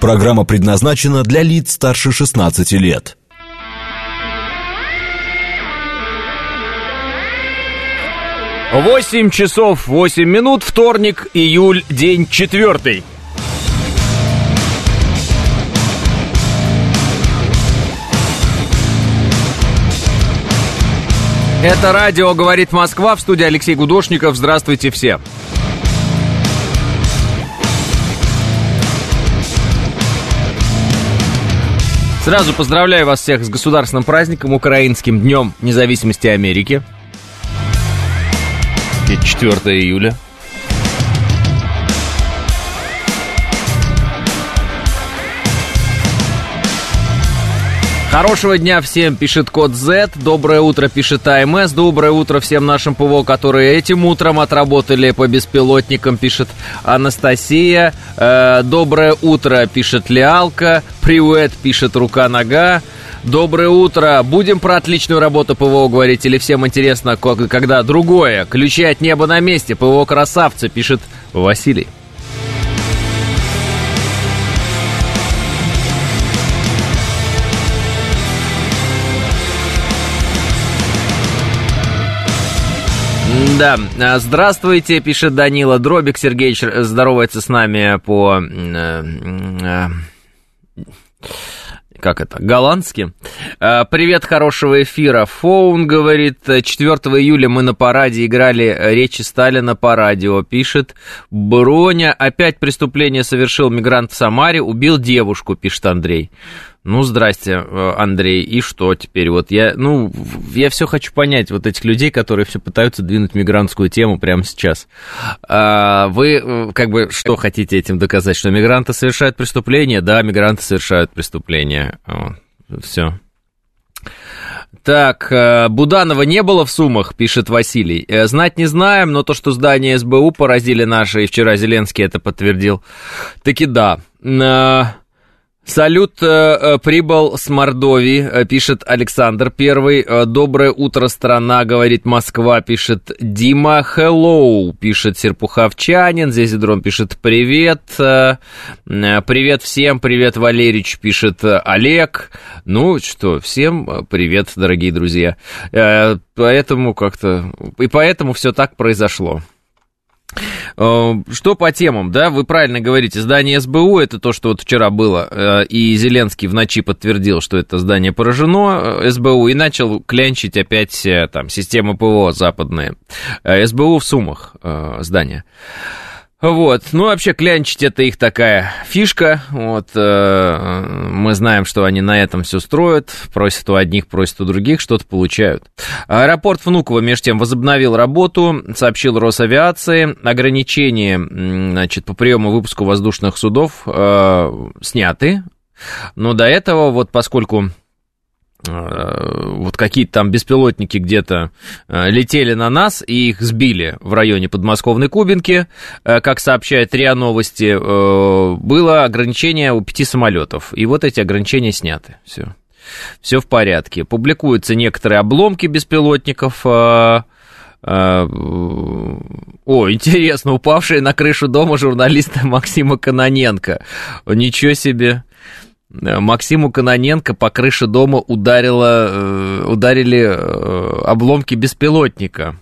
Программа предназначена для лиц старше 16 лет. Восемь часов восемь минут, вторник, июль, день четвертый. Это радио «Говорит Москва» в студии Алексей Гудошников. Здравствуйте все. Сразу поздравляю вас всех с государственным праздником, Украинским днем независимости Америки. 4 июля. Хорошего дня всем, пишет код Z. Доброе утро, пишет АМС. Доброе утро всем нашим ПВО, которые этим утром отработали по беспилотникам, пишет Анастасия. Э, доброе утро, пишет Лиалка. Привет, пишет Рука-Нога. Доброе утро. Будем про отличную работу ПВО говорить или всем интересно, когда другое? Ключи от неба на месте. ПВО красавцы, пишет Василий. Да, а, здравствуйте, пишет Данила Дробик. Сергеевич здоровается с нами по... Э, э, как это, голландски. А, Привет, хорошего эфира. Фоун говорит, 4 июля мы на параде играли речи Сталина по радио. Пишет, Броня опять преступление совершил мигрант в Самаре, убил девушку, пишет Андрей. Ну, здрасте, э, Андрей, и что теперь? Вот я, ну, я все хочу понять вот этих людей, которые все пытаются двинуть мигрантскую тему прямо сейчас. А, вы, э, как бы, что хотите этим доказать? Что мигранты совершают преступления? Да, мигранты совершают преступления. Все. Так, э, Буданова не было в Сумах, пишет Василий. Знать не знаем, но то, что здание СБУ поразили наши, и вчера Зеленский это подтвердил, таки да. Салют э, э, прибыл с Мордовии, э, пишет Александр Первый. Э, Доброе утро, страна, говорит Москва, пишет Дима. Hello, пишет Серпуховчанин. Здесь Дрон пишет привет. Привет всем, привет, Валерич, пишет Олег. Ну что, всем привет, дорогие друзья. Поэтому как-то... И поэтому все так произошло. Э, что по темам, да, вы правильно говорите, здание СБУ, это то, что вот вчера было, э, и Зеленский в ночи подтвердил, что это здание поражено э, СБУ, и начал клянчить опять там системы ПВО западные. СБУ в Сумах здание. Вот, ну вообще клянчить это их такая фишка, вот, э, мы знаем, что они на этом все строят, просят у одних, просят у других, что-то получают. Аэропорт Внуково, между тем, возобновил работу, сообщил Росавиации, ограничения, значит, по приему выпуску воздушных судов э, сняты, но до этого, вот поскольку вот какие-то там беспилотники где-то э, летели на нас и их сбили в районе подмосковной Кубинки. Э, как сообщает РИА Новости, было ограничение у пяти самолетов. И вот эти ограничения сняты. Все. Все в порядке. Публикуются некоторые обломки беспилотников. О, интересно, упавшие на крышу дома журналиста Максима Каноненко. Ничего себе. Э, Максиму Каноненко по крыше дома ударило, э, ударили э, обломки беспилотника.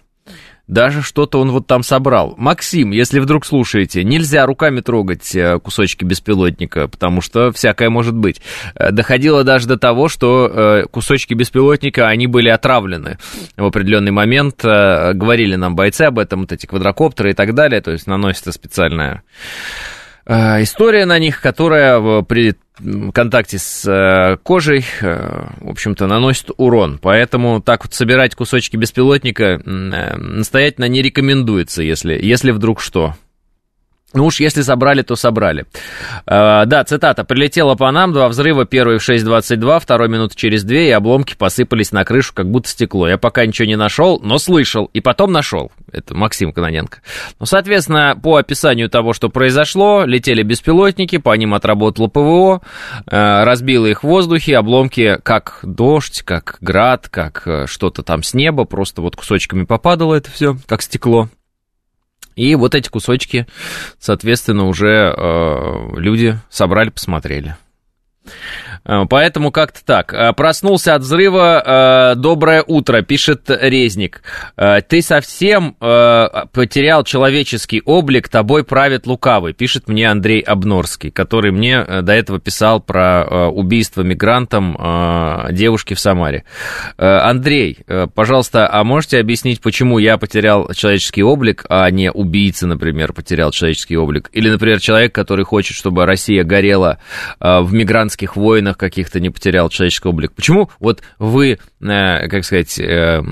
Даже что-то он вот там собрал. Максим, если вдруг слушаете, нельзя руками трогать кусочки беспилотника, потому что всякое может быть. Доходило даже до того, что кусочки беспилотника, они были отравлены в определенный момент. Говорили нам бойцы об этом, вот эти квадрокоптеры и так далее, то есть наносится специальная история на них, которая при контакте с э, кожей, э, в общем-то, наносит урон. Поэтому так вот собирать кусочки беспилотника э, настоятельно не рекомендуется, если, если вдруг что. Ну уж если собрали, то собрали. Uh, да, цитата. «Прилетело по нам два взрыва, первый в 6.22, второй минут через две, и обломки посыпались на крышу, как будто стекло. Я пока ничего не нашел, но слышал, и потом нашел». Это Максим Кононенко. Ну, соответственно, по описанию того, что произошло, летели беспилотники, по ним отработало ПВО, uh, разбило их в воздухе, обломки как дождь, как град, как uh, что-то там с неба, просто вот кусочками попадало это все, как стекло. И вот эти кусочки, соответственно, уже э, люди собрали, посмотрели. Э, поэтому как-то так. Э, проснулся от взрыва. Э, доброе утро, пишет Резник. Ты совсем потерял человеческий облик, тобой правит лукавый, пишет мне Андрей Обнорский, который мне до этого писал про убийство мигрантом девушки в Самаре. Андрей, пожалуйста, а можете объяснить, почему я потерял человеческий облик, а не убийца, например, потерял человеческий облик? Или, например, человек, который хочет, чтобы Россия горела в мигрантских войнах, каких-то не потерял человеческий облик. Почему вот вы, э, как сказать, э,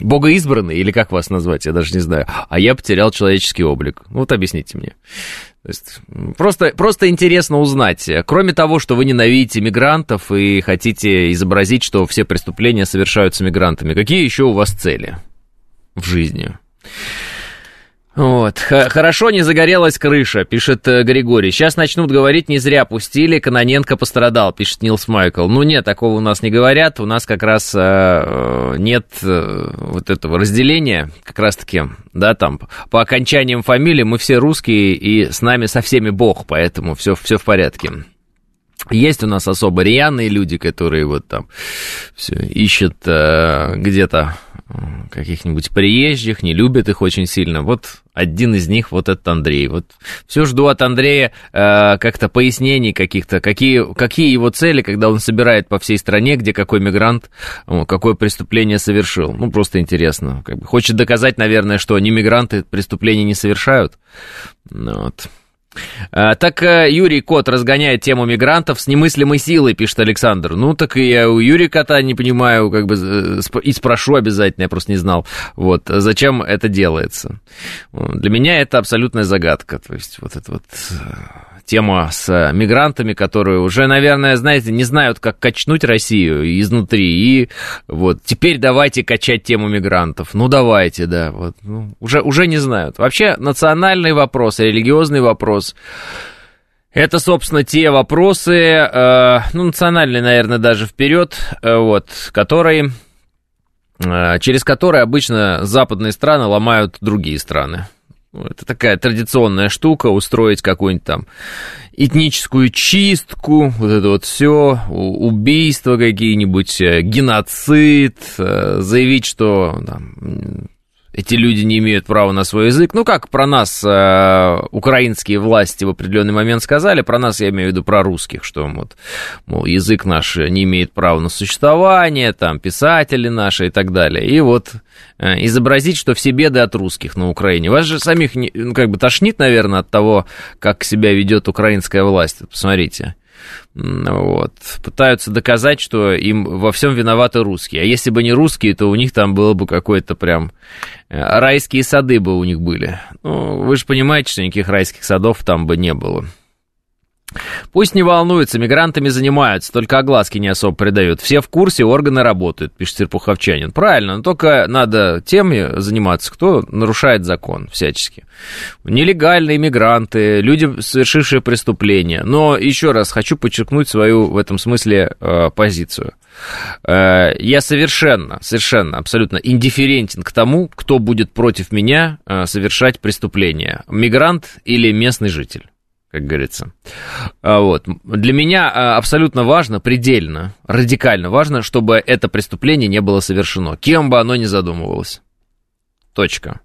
богоизбранный, или как вас назвать, я даже не знаю, а я потерял человеческий облик? Вот объясните мне. Есть, просто, просто интересно узнать. Кроме того, что вы ненавидите мигрантов и хотите изобразить, что все преступления совершаются мигрантами, какие еще у вас цели в жизни? Вот. Хорошо не загорелась крыша, пишет э, Григорий. Сейчас начнут говорить, не зря пустили, Каноненко пострадал, пишет Нилс Майкл. Ну нет, такого у нас не говорят. У нас как раз э, э нет э, вот этого разделения, как раз таки, да, там, по окончаниям фамилии мы все русские, и с нами со всеми Бог, поэтому все, все в порядке. Есть у нас особо рьяные люди, которые вот там все ищут э, где-то каких-нибудь приезжих, не любят их очень сильно. Вот один из них, вот этот Андрей. Вот все жду от Андрея э, как-то пояснений каких-то, какие, какие его цели, когда он собирает по всей стране, где какой мигрант, какое преступление совершил. Ну, просто интересно. Как бы. Хочет доказать, наверное, что они мигранты преступления не совершают. Ну вот. А, так э, Юрий Кот разгоняет тему мигрантов с немыслимой силой, пишет Александр. Ну, так и я у Юрия Кота не понимаю, как бы, э, и спрошу обязательно, я просто не знал, вот, зачем это делается. Для меня это абсолютная загадка, то есть вот это вот тема с э, мигрантами, которые уже, наверное, знаете, не знают, как качнуть Россию изнутри. И вот теперь давайте качать тему мигрантов. Ну, давайте, да. Вот, ну, уже, уже не знают. Вообще, национальный вопрос, религиозный вопрос. Это, собственно, те вопросы, э, ну, национальные, наверное, даже вперед, э, вот, которые, э, через которые обычно западные страны ломают другие страны. Ну, это такая традиционная штука, устроить какую-нибудь там этническую чистку, вот это вот все, убийства какие-нибудь, э, геноцид, э, заявить, что там, эти люди не имеют права на свой язык. Ну, как про нас э, украинские власти в определенный момент сказали, про нас я имею в виду про русских, что вот, мол, язык наш не имеет права на существование, там, писатели наши и так далее. И вот э, изобразить, что все беды от русских на Украине. Вас же самих, ну, как бы, тошнит, наверное, от того, как себя ведет украинская власть. Посмотрите. Вот. Пытаются доказать, что им во всем виноваты русские. А если бы не русские, то у них там было бы какое-то прям... Э, райские сады бы у них были. Ну, вы же понимаете, что никаких райских садов там бы не было. Пусть не волнуются, мигрантами занимаются, только огласки не особо придают. Все в курсе, органы работают, пишет Серпуховчанин. Правильно, но только надо теми заниматься, кто нарушает закон всячески. Нелегальные мигранты, люди, совершившие преступления. Но еще раз хочу подчеркнуть свою в этом смысле э, позицию. Э, я совершенно, совершенно, абсолютно индифферентен к тому, кто будет против меня э, совершать преступление. Мигрант или местный житель как говорится. А, вот. Для меня а, абсолютно важно, предельно, радикально важно, чтобы это преступление не было совершено, кем бы оно ни задумывалось. Точка.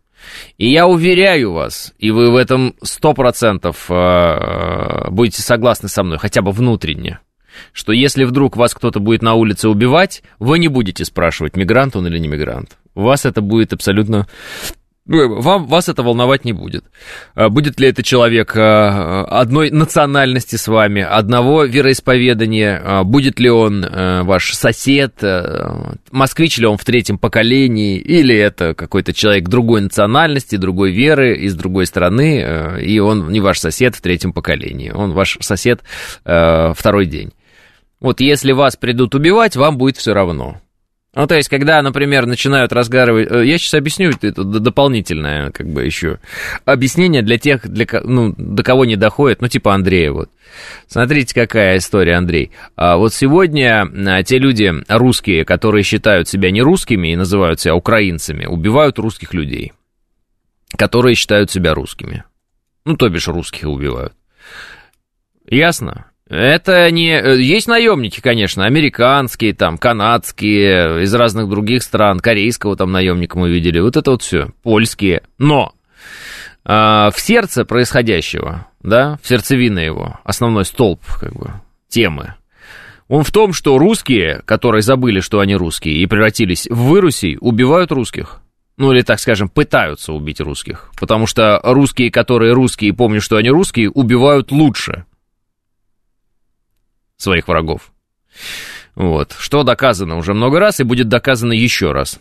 И я уверяю вас, и вы в этом сто процентов а, будете согласны со мной, хотя бы внутренне, что если вдруг вас кто-то будет на улице убивать, вы не будете спрашивать, мигрант он или не мигрант. Вас это будет абсолютно вам, вас это волновать не будет. А будет ли это человек а, одной национальности с вами, одного вероисповедания, а, будет ли он ваш сосед, москвич ли он в третьем поколении, или это какой-то человек другой национальности, другой веры, из другой страны, и он не ваш сосед в третьем поколении, он ваш сосед второй день. Вот если вас придут убивать, вам будет все равно. Ну, то есть, когда, например, начинают разговаривать... Э, я сейчас объясню это дополнительное, как бы, еще объяснение для тех, для, ну, до кого не доходит, ну, типа Андрея, вот. Смотрите, какая история, Андрей. А вот сегодня а, те люди, русские, которые считают себя не русскими и называют себя украинцами, убивают русских людей. которые считают себя русскими. Ну, то бишь русских убивают. Ясно? Это не... Есть наемники, конечно, американские, там, канадские, из разных других стран, корейского там наемника мы видели, вот это вот все, польские. Но э, в сердце происходящего, да, в сердцевине его, основной столб, как бы, темы, он в том, что русские, которые забыли, что они русские, и превратились в вырусей, убивают русских. Ну, или, так скажем, пытаются убить русских. Потому что русские, которые русские помнят, что они русские, убивают лучше своих врагов. Вот. Что доказано уже много раз и будет доказано еще раз.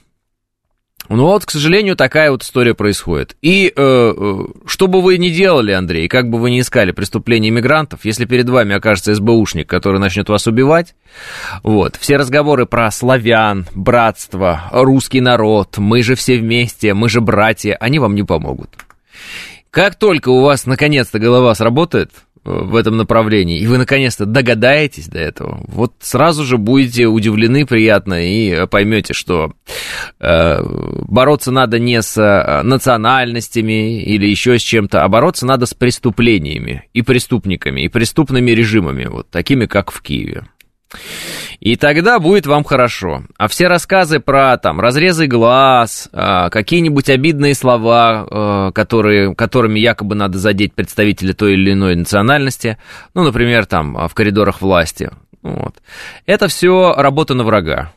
Ну вот, к сожалению, такая вот история происходит. И э, э, что бы вы ни делали, Андрей, как бы вы ни искали преступления иммигрантов, если перед вами окажется СБУшник, который начнет вас убивать, вот, все разговоры про славян, братство, русский народ, мы же все вместе, мы же братья, они вам не помогут. Как только у вас наконец-то голова сработает, в этом направлении, и вы наконец-то догадаетесь до этого, вот сразу же будете удивлены приятно и поймете, что э, бороться надо не с э, национальностями или еще с чем-то, а бороться надо с преступлениями и преступниками, и преступными режимами, вот такими, как в Киеве. И тогда будет вам хорошо. А все рассказы про там разрезы глаз, а, какие-нибудь обидные слова, а, которые, которыми якобы надо задеть представителя той или иной национальности, ну, например, там в коридорах власти, вот. Это все работа на врага.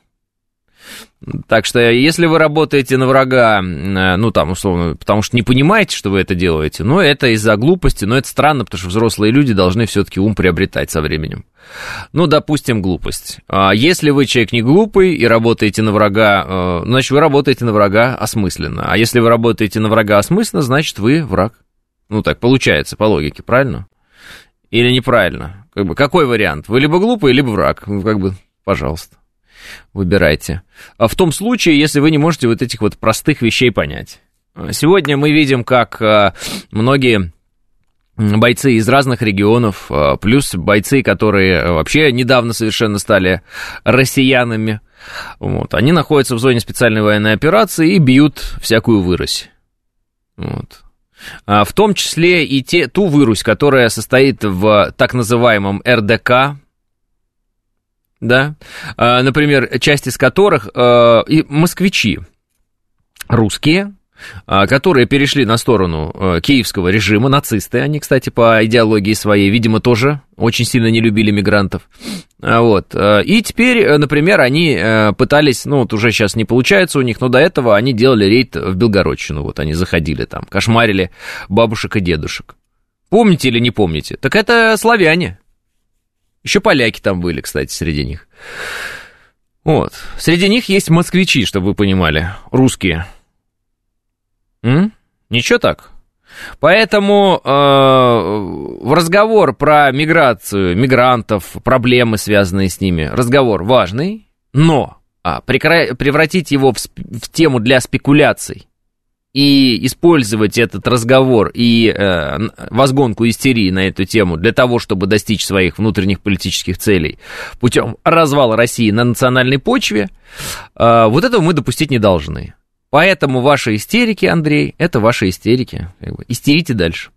Так что, если вы работаете на врага, э, ну, там, условно, потому что не понимаете, что вы это делаете, ну, это из-за глупости, но это странно, потому что взрослые люди должны все-таки ум приобретать со временем. Ну, допустим, глупость. А если вы человек не глупый и работаете на врага, э, значит, вы работаете на врага осмысленно. А если вы работаете на врага осмысленно, значит, вы враг. Ну, так получается, по логике, правильно? Или неправильно? Как бы, какой вариант? Вы либо глупый, либо враг. Ну, как бы, пожалуйста выбирайте. А в том случае, если вы не можете вот этих вот простых вещей понять. Сегодня мы видим, как а, многие бойцы из разных регионов, а, плюс бойцы, которые вообще недавно совершенно стали россиянами, вот, они находятся в зоне специальной военной операции и бьют всякую вырось. Вот. А в том числе и те, ту вырусь, которая состоит в так называемом РДК, да, а, например, часть из которых а, и москвичи русские, а, которые перешли на сторону киевского режима, нацисты, они, кстати, по идеологии своей, видимо, тоже очень сильно не любили мигрантов, вот, и теперь, например, они пытались, ну, вот уже сейчас не получается у них, но до этого они делали рейд в Белгородчину, вот, они заходили там, кошмарили бабушек и дедушек. Помните или не помните? Так это славяне, еще поляки там были, кстати, среди них. Вот. Среди них есть москвичи, чтобы вы понимали, русские. М? Ничего так? Поэтому э, в разговор про миграцию, мигрантов, проблемы, связанные с ними, разговор важный, но а, прекра- превратить его в, в тему для спекуляций и использовать этот разговор и э, возгонку истерии на эту тему для того, чтобы достичь своих внутренних политических целей путем развала России на национальной почве, э, вот этого мы допустить не должны. Поэтому ваши истерики, Андрей, это ваши истерики. Истерите дальше.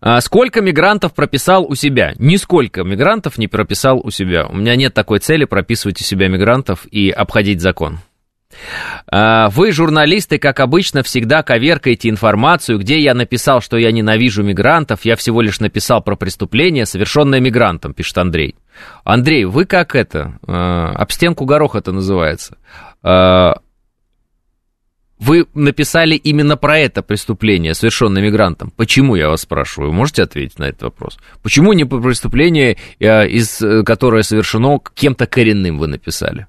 А сколько мигрантов прописал у себя? Нисколько мигрантов не прописал у себя. У меня нет такой цели прописывать у себя мигрантов и обходить закон. А, вы, журналисты, как обычно, всегда коверкаете информацию, где я написал, что я ненавижу мигрантов, я всего лишь написал про преступление, совершенное мигрантом, пишет Андрей. Андрей, вы как это? А, об стенку гороха это называется. А, вы написали именно про это преступление, совершенное мигрантом. Почему, я вас спрашиваю? Можете ответить на этот вопрос? Почему не про преступление, из, которое совершено кем-то коренным, вы написали?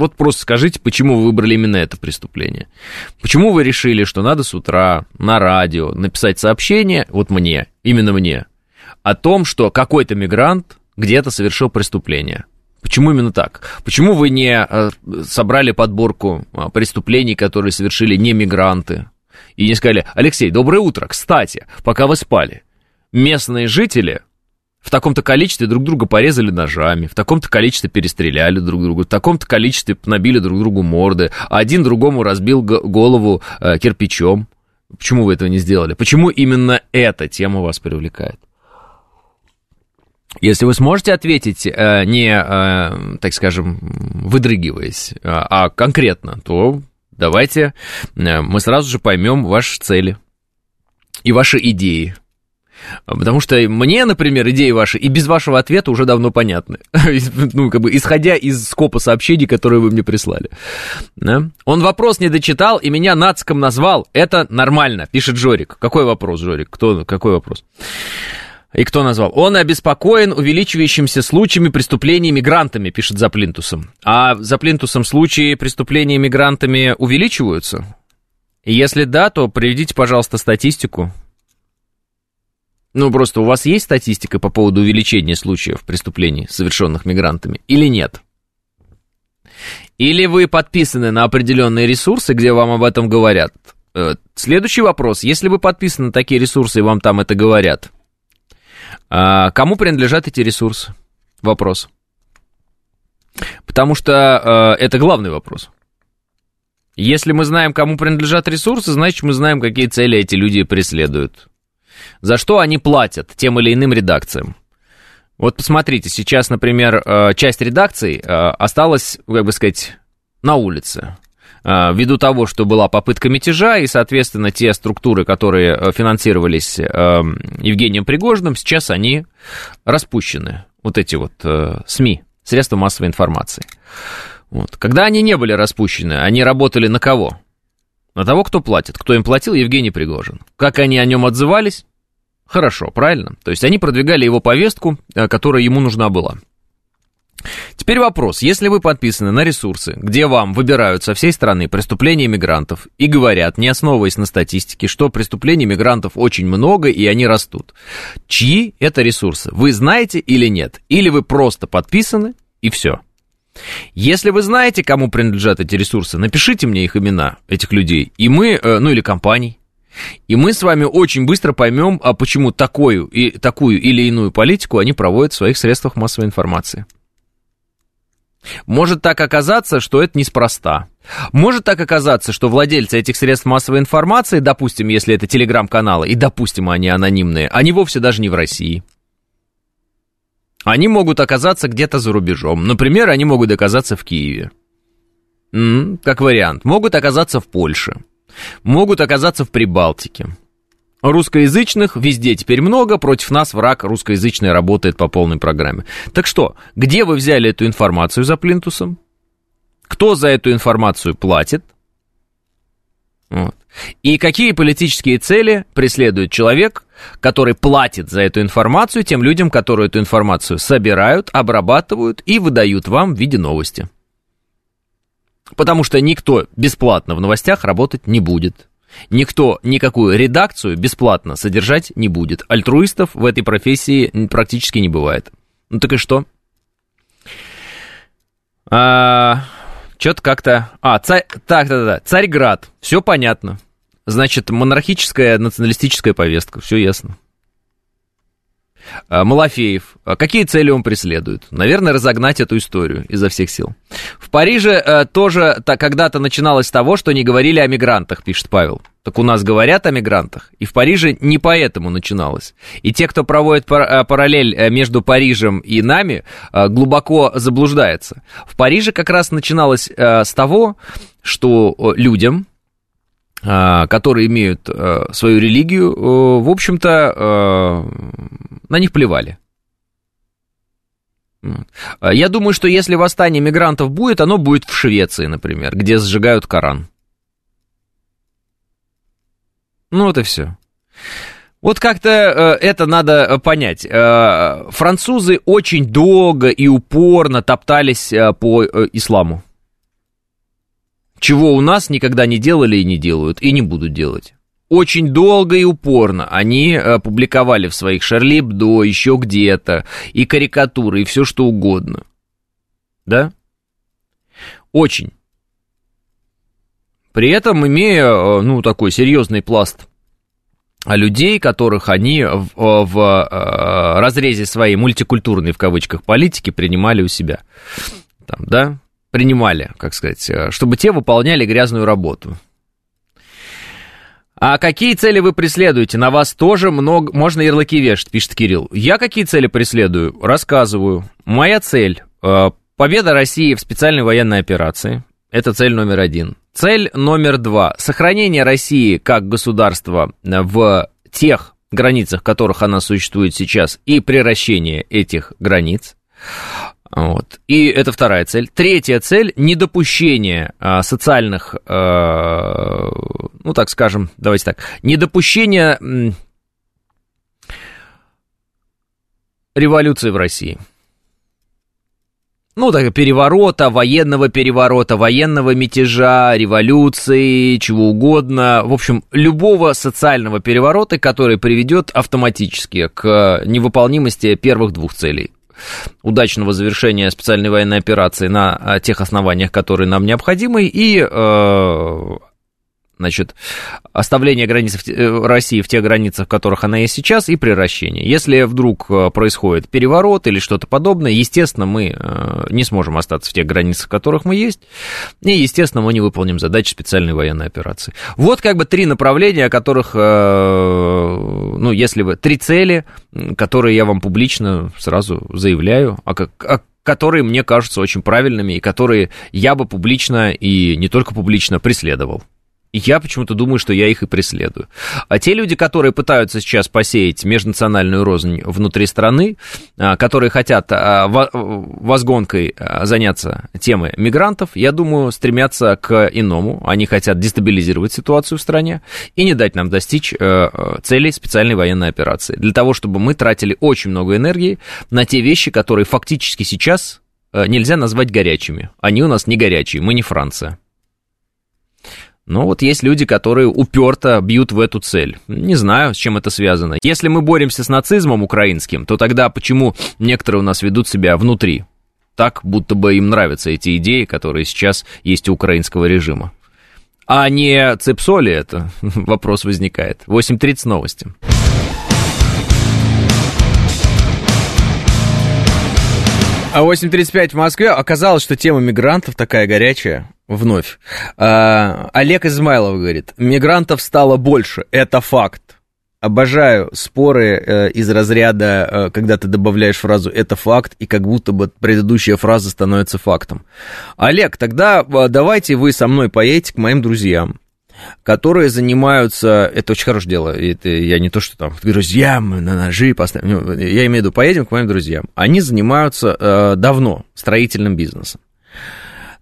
Вот просто скажите, почему вы выбрали именно это преступление? Почему вы решили, что надо с утра на радио написать сообщение, вот мне, именно мне, о том, что какой-то мигрант где-то совершил преступление? Почему именно так? Почему вы не э, собрали подборку а, преступлений, которые совершили не мигранты? И не сказали, Алексей, доброе утро, кстати, пока вы спали. Местные жители в таком-то количестве друг друга порезали ножами, в таком-то количестве перестреляли друг друга, в таком-то количестве набили друг другу морды, а один другому разбил голову э, кирпичом. Почему вы этого не сделали? Почему именно эта тема вас привлекает? Если вы сможете ответить, э, не, э, так скажем, выдрыгиваясь, а конкретно, то давайте э, мы сразу же поймем ваши цели и ваши идеи. Потому что мне, например, идеи ваши и без вашего ответа уже давно понятны. ну, как бы, исходя из скопа сообщений, которые вы мне прислали. Да? Он вопрос не дочитал и меня нацком назвал. Это нормально, пишет Жорик. Какой вопрос, Жорик? Кто, какой вопрос? И кто назвал? Он обеспокоен увеличивающимся случаями преступлений мигрантами, пишет за плинтусом. А за плинтусом случаи преступлений мигрантами увеличиваются? Если да, то приведите, пожалуйста, статистику. Ну, просто у вас есть статистика по поводу увеличения случаев преступлений, совершенных мигрантами, или нет? Или вы подписаны на определенные ресурсы, где вам об этом говорят? Э, следующий вопрос. Если вы подписаны на такие ресурсы и вам там это говорят, а кому принадлежат эти ресурсы? Вопрос. Потому что э, это главный вопрос. Если мы знаем, кому принадлежат ресурсы, значит, мы знаем, какие цели эти люди преследуют за что они платят тем или иным редакциям. Вот посмотрите, сейчас, например, э, часть редакций э, осталась, как бы сказать, на улице. Э, ввиду того, что была попытка мятежа, и, соответственно, те структуры, которые финансировались Евгением Пригожиным, сейчас они распущены. Вот эти вот СМИ, средства массовой информации. Вот. Когда они не были распущены, они работали на кого? На того, кто платит. Кто им платил? Евгений Пригожин. Как они о нем отзывались? Хорошо, правильно? То есть они продвигали его повестку, э, которая ему нужна была. Теперь вопрос. Если вы подписаны на ресурсы, где вам выбирают со всей страны преступления мигрантов и говорят, не основываясь на статистике, что преступлений мигрантов очень много и они растут, чьи это ресурсы? Вы знаете или нет? Или вы просто подписаны и все? Если вы знаете, кому принадлежат эти ресурсы, напишите мне их имена, этих людей, и мы, э, ну или компаний, и мы с вами очень быстро поймем, а почему такую, и, такую или иную политику они проводят в своих средствах массовой информации. Может так оказаться, что это неспроста. Может так оказаться, что владельцы этих средств массовой информации, допустим, если это телеграм-каналы, и допустим, они анонимные, они вовсе даже не в России. Они могут оказаться где-то за рубежом. Например, они могут оказаться в Киеве. Как вариант. Могут оказаться в Польше могут оказаться в Прибалтике. Русскоязычных везде теперь много, против нас враг русскоязычный работает по полной программе. Так что, где вы взяли эту информацию за плинтусом? Кто за эту информацию платит? Вот. И какие политические цели преследует человек, который платит за эту информацию тем людям, которые эту информацию собирают, обрабатывают и выдают вам в виде новости? Потому что никто бесплатно в новостях работать не будет. Никто никакую редакцию бесплатно содержать не будет. Альтруистов в этой профессии практически не бывает. Ну так и что? А, Что-то как-то... А, царь... так, да, да, Царьград. Все понятно. Значит, монархическая националистическая повестка. Все ясно. А, Малафеев. А какие цели он преследует? Наверное, разогнать эту историю изо всех сил. В Париже э, тоже когда-то начиналось с того, что не говорили о мигрантах, пишет Павел. Так у нас говорят о мигрантах. И в Париже не поэтому начиналось. И те, кто проводит пар- э, параллель э, между Парижем и нами, глубоко заблуждается. В Париже как раз начиналось с того, что людям, которые имеют э, свою религию, э, в общем-то, э, на них плевали. Я думаю, что если восстание мигрантов будет, оно будет в Швеции, например, где сжигают Коран. Ну, вот и все. Вот как-то это надо понять. французы очень долго и упорно топтались по исламу чего у нас никогда не делали и не делают, и не будут делать. Очень долго и упорно они э, публиковали в своих Шарлибдо, еще где-то, и карикатуры, и все что угодно. Да? Очень. При этом имея, э, ну, такой серьезный пласт людей, которых они в, в э, разрезе своей мультикультурной, в кавычках, политики принимали у себя. Там, да, принимали, как сказать, э, чтобы те выполняли грязную работу. А какие цели вы преследуете? На вас тоже много... Можно ярлыки вешать, пишет Кирилл. Я какие цели преследую? Рассказываю. Моя цель э, – победа России в специальной военной операции. Это цель номер один. Цель номер два – сохранение России как государства в тех границах, в которых она существует сейчас, и приращение этих границ. Вот. И это вторая цель. Третья цель – недопущение а, социальных, а, ну, так скажем, давайте так, недопущение м, революции в России. Ну, так, переворота, военного переворота, военного мятежа, революции, чего угодно. В общем, любого социального переворота, который приведет автоматически к невыполнимости первых двух целей удачного завершения специальной военной операции на а, тех основаниях, которые нам необходимы, и э, значит, оставление границ э, России в тех границах, в которых она есть сейчас, и приращение. Если вдруг э, происходит переворот или что-то подобное, естественно, мы не сможем остаться в тех границах, в которых мы есть, и, естественно, мы не выполним задачи специальной военной операции. Вот как бы три направления, о которых, ну, если вы, три цели, которые я вам публично сразу заявляю, как, о которые мне кажутся очень правильными и которые я бы публично и не только публично преследовал. Я почему-то думаю, что я их и преследую. А те люди, которые пытаются сейчас посеять межнациональную рознь внутри страны, а, которые хотят а, возгонкой а, заняться темой мигрантов, я думаю, стремятся к иному. Они хотят дестабилизировать ситуацию в стране и не дать нам достичь э, целей специальной военной операции. Для того, чтобы мы тратили очень много энергии на те вещи, которые фактически сейчас э, нельзя назвать горячими. Они у нас не горячие, мы не Франция. Но вот есть люди, которые уперто бьют в эту цель. Не знаю, с чем это связано. Если мы боремся с нацизмом украинским, то тогда почему некоторые у нас ведут себя внутри? Так, будто бы им нравятся эти идеи, которые сейчас есть у украинского режима. А не цепсоли это? Вопрос возникает. 8.30 новости. А 8.35 в Москве. Оказалось, что тема мигрантов такая горячая вновь. А, Олег Измайлов говорит, мигрантов стало больше, это факт. Обожаю споры э, из разряда, э, когда ты добавляешь фразу «это факт», и как будто бы предыдущая фраза становится фактом. Олег, тогда э, давайте вы со мной поедете к моим друзьям, которые занимаются... Это очень хорошее дело. Это я не то, что там друзьям на ножи поставим. Ну, я имею в виду, поедем к моим друзьям. Они занимаются э, давно строительным бизнесом.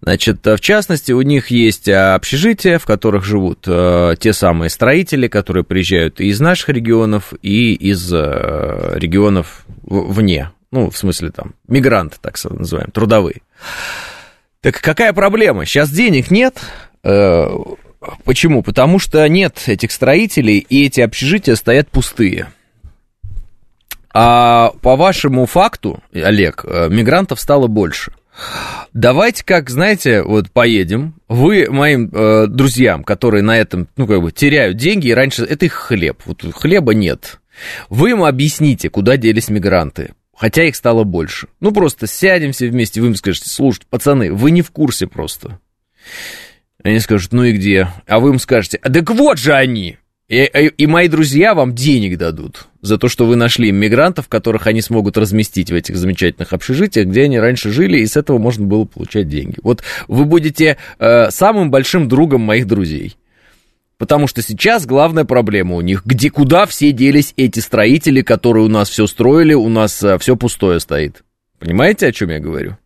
Значит, в частности, у них есть а, общежития, в которых живут э, те самые строители, которые приезжают и из наших регионов, и из э, регионов вне. Ну, в смысле, там, мигранты, так называем, трудовые. Так какая проблема? Сейчас денег нет. Э, почему? Потому что нет этих строителей, и эти общежития стоят пустые. А по вашему факту, Олег, мигрантов стало больше. Давайте, как, знаете, вот поедем. Вы моим э, друзьям, которые на этом, ну, как бы, теряют деньги, и раньше это их хлеб. Вот хлеба нет. Вы им объясните, куда делись мигранты. Хотя их стало больше. Ну, просто сядем все вместе, вы им скажете, слушайте, пацаны, вы не в курсе просто. Они скажут, ну и где? А вы им скажете, а так вот же они! И, и мои друзья вам денег дадут за то, что вы нашли мигрантов, которых они смогут разместить в этих замечательных общежитиях, где они раньше жили, и с этого можно было получать деньги. Вот вы будете э, самым большим другом моих друзей. Потому что сейчас главная проблема у них, где куда все делись эти строители, которые у нас все строили, у нас э, все пустое стоит. Понимаете, о чем я говорю?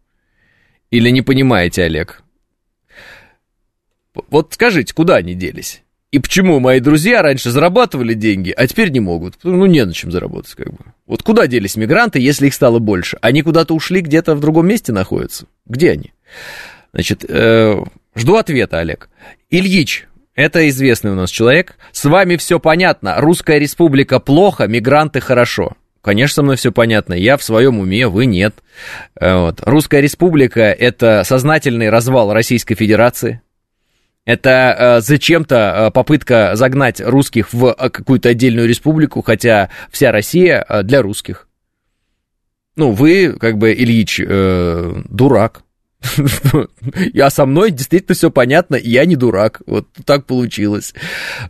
Или не понимаете, Олег? Вот скажите, куда они делись? И почему мои друзья раньше зарабатывали деньги, а теперь не могут? Ну, не на чем заработать, как бы. Вот куда делись мигранты, если их стало больше? Они куда-то ушли, где-то в другом месте находятся? Где они? Значит, э, жду ответа, Олег. Ильич, это известный у нас человек. С вами все понятно. Русская республика плохо, мигранты хорошо. Конечно, со мной все понятно. Я в своем уме, вы нет. Э, вот. Русская республика – это сознательный развал Российской Федерации. Это э, зачем-то э, попытка загнать русских в э, какую-то отдельную республику, хотя вся Россия э, для русских. Ну, вы, как бы, Ильич, э, дурак. А со мной действительно все понятно, я не дурак. Вот так получилось.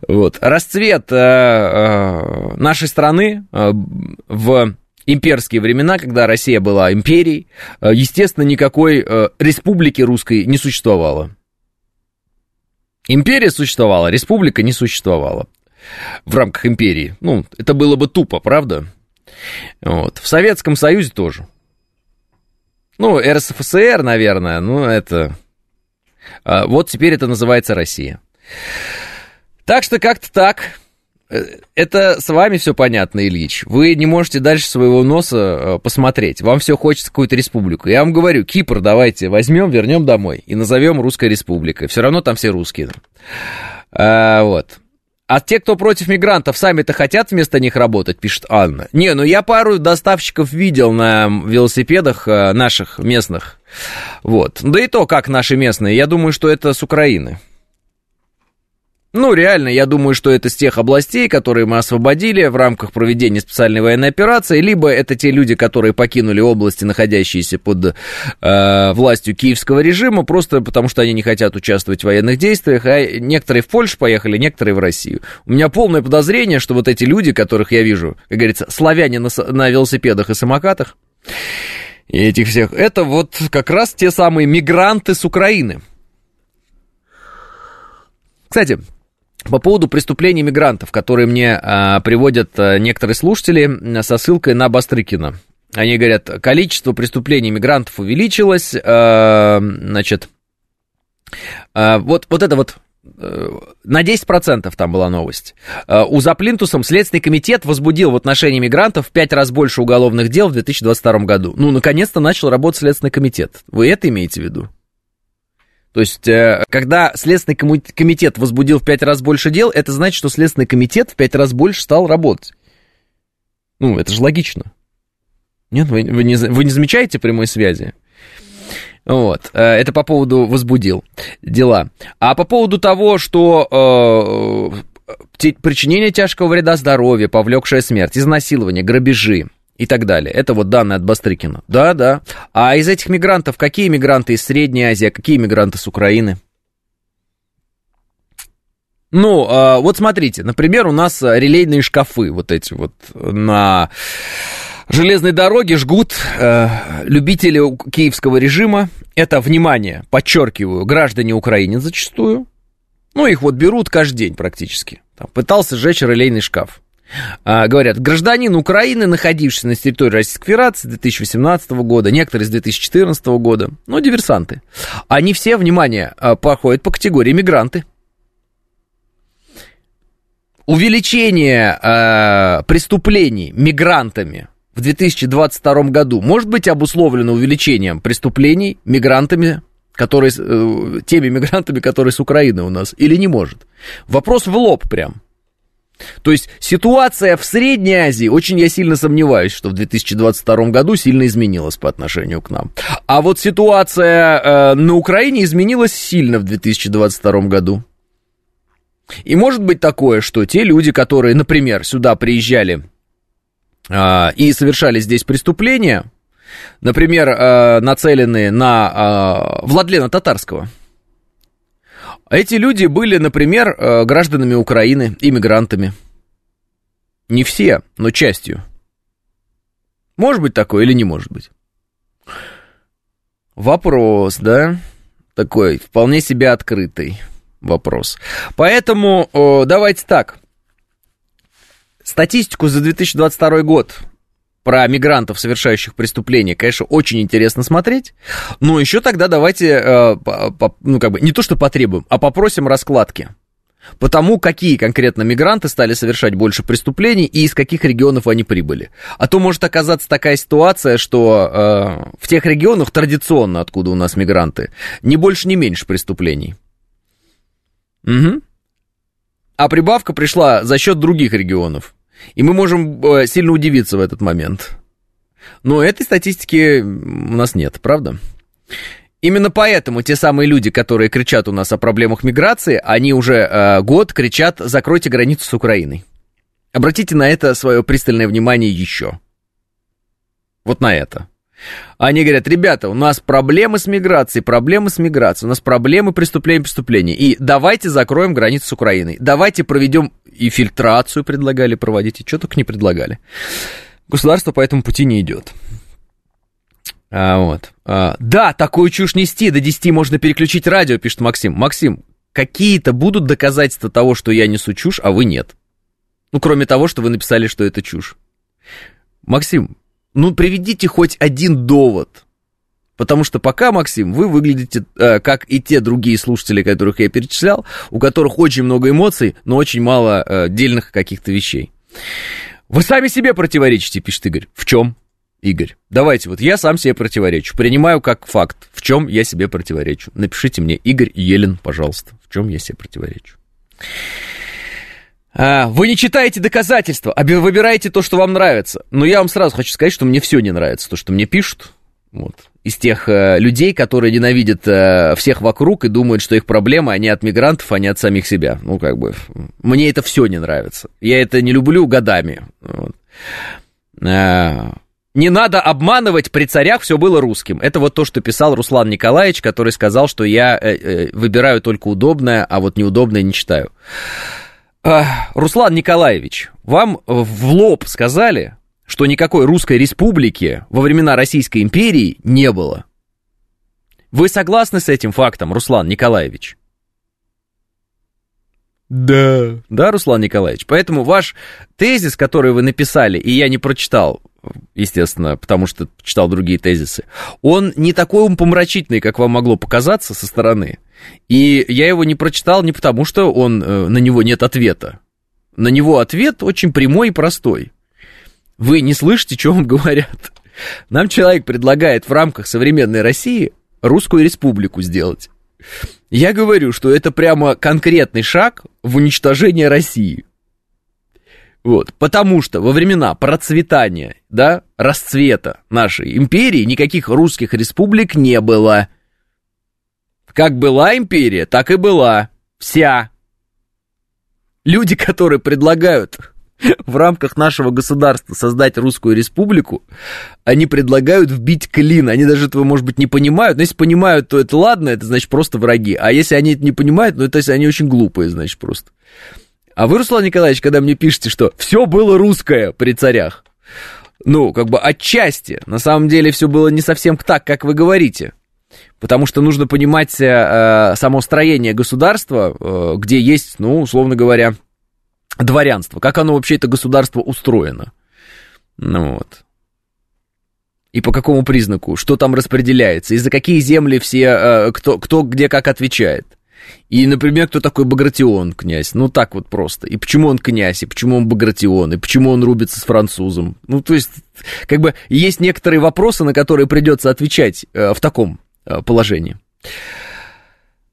Вот. Расцвет э, э, нашей страны в имперские времена, когда Россия была империей, естественно, никакой республики русской не существовало. Империя существовала, республика не существовала в рамках империи. Ну, это было бы тупо, правда? Вот. В Советском Союзе тоже. Ну, РСФСР, наверное, ну, это... А, вот теперь это называется Россия. Так что как-то так. Э, это с вами все понятно, Ильич. Вы не можете дальше своего носа э, посмотреть. Вам все хочется какую-то республику. Я вам говорю, Кипр давайте возьмем, вернем домой и назовем Русской Республикой. Все равно там все русские. А, вот. А те, кто против мигрантов, сами-то хотят вместо них работать, пишет Анна. Не, ну я пару доставщиков видел на велосипедах э, наших местных. Вот. Да и то, как наши местные. Я думаю, что это с Украины. Ну, реально, я думаю, что это с тех областей, которые мы освободили в рамках проведения специальной военной операции, либо это те люди, которые покинули области, находящиеся под э, властью киевского режима, просто потому что они не хотят участвовать в военных действиях, а некоторые в Польшу поехали, некоторые в Россию. У меня полное подозрение, что вот эти люди, которых я вижу, как говорится, славяне на, на велосипедах и самокатах, и этих всех, это вот как раз те самые мигранты с Украины. Кстати, по поводу преступлений мигрантов, которые мне а, приводят а, некоторые слушатели со ссылкой на Бастрыкина. Они говорят, количество преступлений мигрантов увеличилось, а, значит, а, вот, вот это вот э, на 10% там была новость. У Заплинтусом Следственный комитет возбудил в отношении мигрантов в 5 раз больше уголовных дел в 2022 году. Ну, наконец-то начал работать Следственный комитет. Вы это имеете в виду? То есть, э, когда Следственный комитет возбудил в пять раз больше дел, это значит, что Следственный комитет в пять раз больше стал работать. Ну, это же логично. Нет, вы, вы, не, вы не замечаете прямой связи? Вот, э, это по поводу возбудил дела. А по поводу того, что э, причинение тяжкого вреда здоровью, повлекшая смерть, изнасилование, грабежи, и так далее. Это вот данные от Бастрыкина. Да, да. А из этих мигрантов, какие мигранты из Средней Азии, а какие мигранты с Украины? Ну, а, вот смотрите, например, у нас релейные шкафы вот эти вот на железной дороге жгут э, любители киевского режима. Это, внимание, подчеркиваю, граждане Украины зачастую. Ну, их вот берут каждый день практически. Там, пытался сжечь релейный шкаф. А, говорят, гражданин Украины, находившийся на территории Российской Федерации 2018 года, некоторые с 2014 года, ну, диверсанты. Они все, внимание, а, проходят по категории мигранты. Увеличение э, преступлений мигрантами в 2022 году может быть обусловлено увеличением преступлений мигрантами, которые, э, теми мигрантами, которые с Украины у нас, или не может? Вопрос в лоб прям. То есть ситуация в Средней Азии, очень я сильно сомневаюсь, что в 2022 году сильно изменилась по отношению к нам. А вот ситуация э, на Украине изменилась сильно в 2022 году. И может быть такое, что те люди, которые, например, сюда приезжали э, и совершали здесь преступления, например, э, нацеленные на э, Владлена Татарского – эти люди были, например, э, гражданами Украины, иммигрантами. Не все, но частью. Может быть такое или не может быть? Вопрос, да? Такой вполне себе открытый вопрос. Поэтому давайте так. Статистику за 2022 год про мигрантов, совершающих преступления, конечно, очень интересно смотреть. Но еще тогда давайте, э, по, ну, как бы, не то что потребуем, а попросим раскладки. Потому какие конкретно мигранты стали совершать больше преступлений и из каких регионов они прибыли. А то может оказаться такая ситуация, что э, в тех регионах традиционно, откуда у нас мигранты, не больше, не меньше преступлений. Угу. А прибавка пришла за счет других регионов. И мы можем э, сильно удивиться в этот момент. Но этой статистики у нас нет, правда? Именно поэтому те самые люди, которые кричат у нас о проблемах миграции, они уже э, год кричат «закройте границу с Украиной». Обратите на это свое пристальное внимание еще. Вот на это. Они говорят, ребята, у нас проблемы с миграцией, проблемы с миграцией, у нас проблемы преступления, преступления. И давайте закроем границу с Украиной. Давайте проведем и фильтрацию предлагали проводить, и что только не предлагали. Государство по этому пути не идет. А, вот. А, да, такую чушь нести, до 10 можно переключить радио, пишет Максим. Максим, какие-то будут доказательства того, что я несу чушь, а вы нет. Ну, кроме того, что вы написали, что это чушь. Максим, ну, приведите хоть один довод. Потому что пока, Максим, вы выглядите э, как и те другие слушатели, которых я перечислял, у которых очень много эмоций, но очень мало э, дельных каких-то вещей. Вы сами себе противоречите, пишет Игорь. В чем? Игорь, давайте, вот я сам себе противоречу, принимаю как факт, в чем я себе противоречу. Напишите мне, Игорь Елен, пожалуйста, в чем я себе противоречу. А, вы не читаете доказательства, а выбираете то, что вам нравится. Но я вам сразу хочу сказать, что мне все не нравится, то, что мне пишут. Вот. Из тех э, людей, которые ненавидят э, всех вокруг и думают, что их проблемы, они от мигрантов, а не от самих себя. Ну, как бы, мне это все не нравится. Я это не люблю годами. Вот. А, не надо обманывать, при царях все было русским. Это вот то, что писал Руслан Николаевич, который сказал, что я э, э, выбираю только удобное, а вот неудобное не читаю. Руслан Николаевич, вам в лоб сказали, что никакой русской республики во времена Российской империи не было. Вы согласны с этим фактом, Руслан Николаевич? Да. Да, Руслан Николаевич. Поэтому ваш тезис, который вы написали, и я не прочитал, естественно, потому что читал другие тезисы, он не такой умпомрачительный, как вам могло показаться со стороны. И я его не прочитал не потому, что он, э, на него нет ответа. На него ответ очень прямой и простой. Вы не слышите, что вам говорят. Нам человек предлагает в рамках современной России русскую республику сделать. Я говорю, что это прямо конкретный шаг в уничтожение России. Вот, потому что во времена процветания, да, расцвета нашей империи никаких русских республик не было. Как была империя, так и была. Вся. Люди, которые предлагают в рамках нашего государства создать русскую республику, они предлагают вбить клин. Они даже этого, может быть, не понимают. Но если понимают, то это ладно, это значит просто враги. А если они это не понимают, ну это если они очень глупые, значит просто. А вы, Руслан Николаевич, когда мне пишете, что все было русское при царях, ну, как бы отчасти, на самом деле все было не совсем так, как вы говорите. Потому что нужно понимать э, само строение государства, э, где есть, ну, условно говоря, дворянство. Как оно вообще, это государство устроено. Ну вот. И по какому признаку, что там распределяется, и за какие земли все, э, кто, кто где как отвечает. И, например, кто такой Багратион, князь? Ну, так вот просто. И почему он князь, и почему он Багратион, и почему он рубится с французом? Ну, то есть, как бы, есть некоторые вопросы, на которые придется отвечать э, в таком э, положении.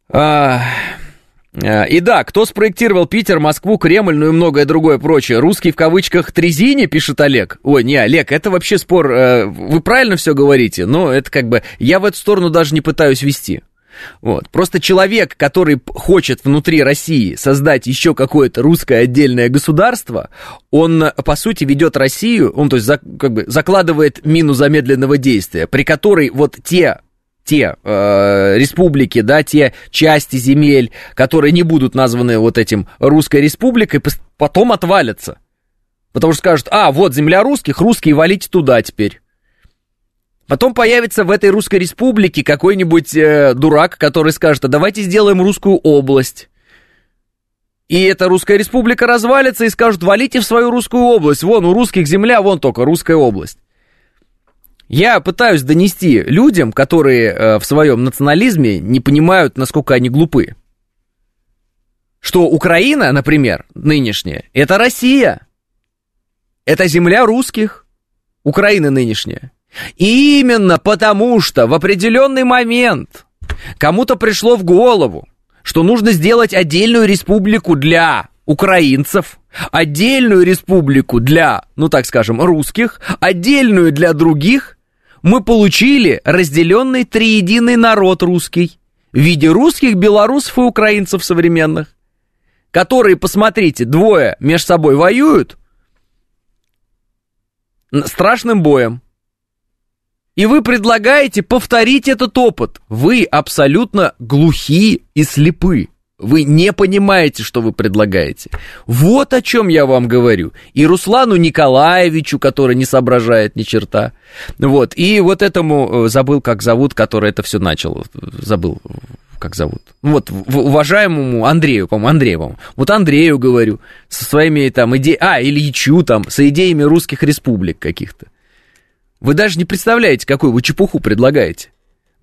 А... Э, и да, кто спроектировал Питер, Москву, Кремль, ну и многое другое прочее? Русский в кавычках Трезини, пишет Олег. Ой, не, Олег, это вообще спор. Э, вы правильно все говорите, но это как бы... Я в эту сторону даже не пытаюсь вести. Вот. Просто человек, который хочет внутри России создать еще какое-то русское отдельное государство, он, по сути, ведет Россию, он, то есть, за, как бы закладывает мину замедленного действия, при которой вот те те э, республики, да, те части земель, которые не будут названы вот этим русской республикой, потом отвалятся. Потому что скажут, а, вот земля русских, русские валите туда теперь. Потом появится в этой русской республике какой-нибудь э, дурак, который скажет, а давайте сделаем русскую область. И эта русская республика развалится и скажут, валите в свою русскую область. Вон, у русских земля, вон только русская область. Я пытаюсь донести людям, которые э, в своем национализме не понимают, насколько они глупы. Что Украина, например, нынешняя, это Россия. Это земля русских. Украина нынешняя. И именно потому, что в определенный момент кому-то пришло в голову, что нужно сделать отдельную республику для украинцев, отдельную республику для, ну так скажем, русских, отдельную для других, мы получили разделенный триединый народ русский в виде русских, белорусов и украинцев современных, которые, посмотрите, двое между собой воюют страшным боем. И вы предлагаете повторить этот опыт. Вы абсолютно глухи и слепы. Вы не понимаете, что вы предлагаете. Вот о чем я вам говорю. И Руслану Николаевичу, который не соображает ни черта. Вот. И вот этому, э, забыл, как зовут, который это все начал. Забыл, как зовут. Вот, уважаемому Андрею, по-моему, Андрею. Вот Андрею говорю, со своими там идеями, а, Ильичу там, с идеями русских республик каких-то. Вы даже не представляете, какую вы чепуху предлагаете.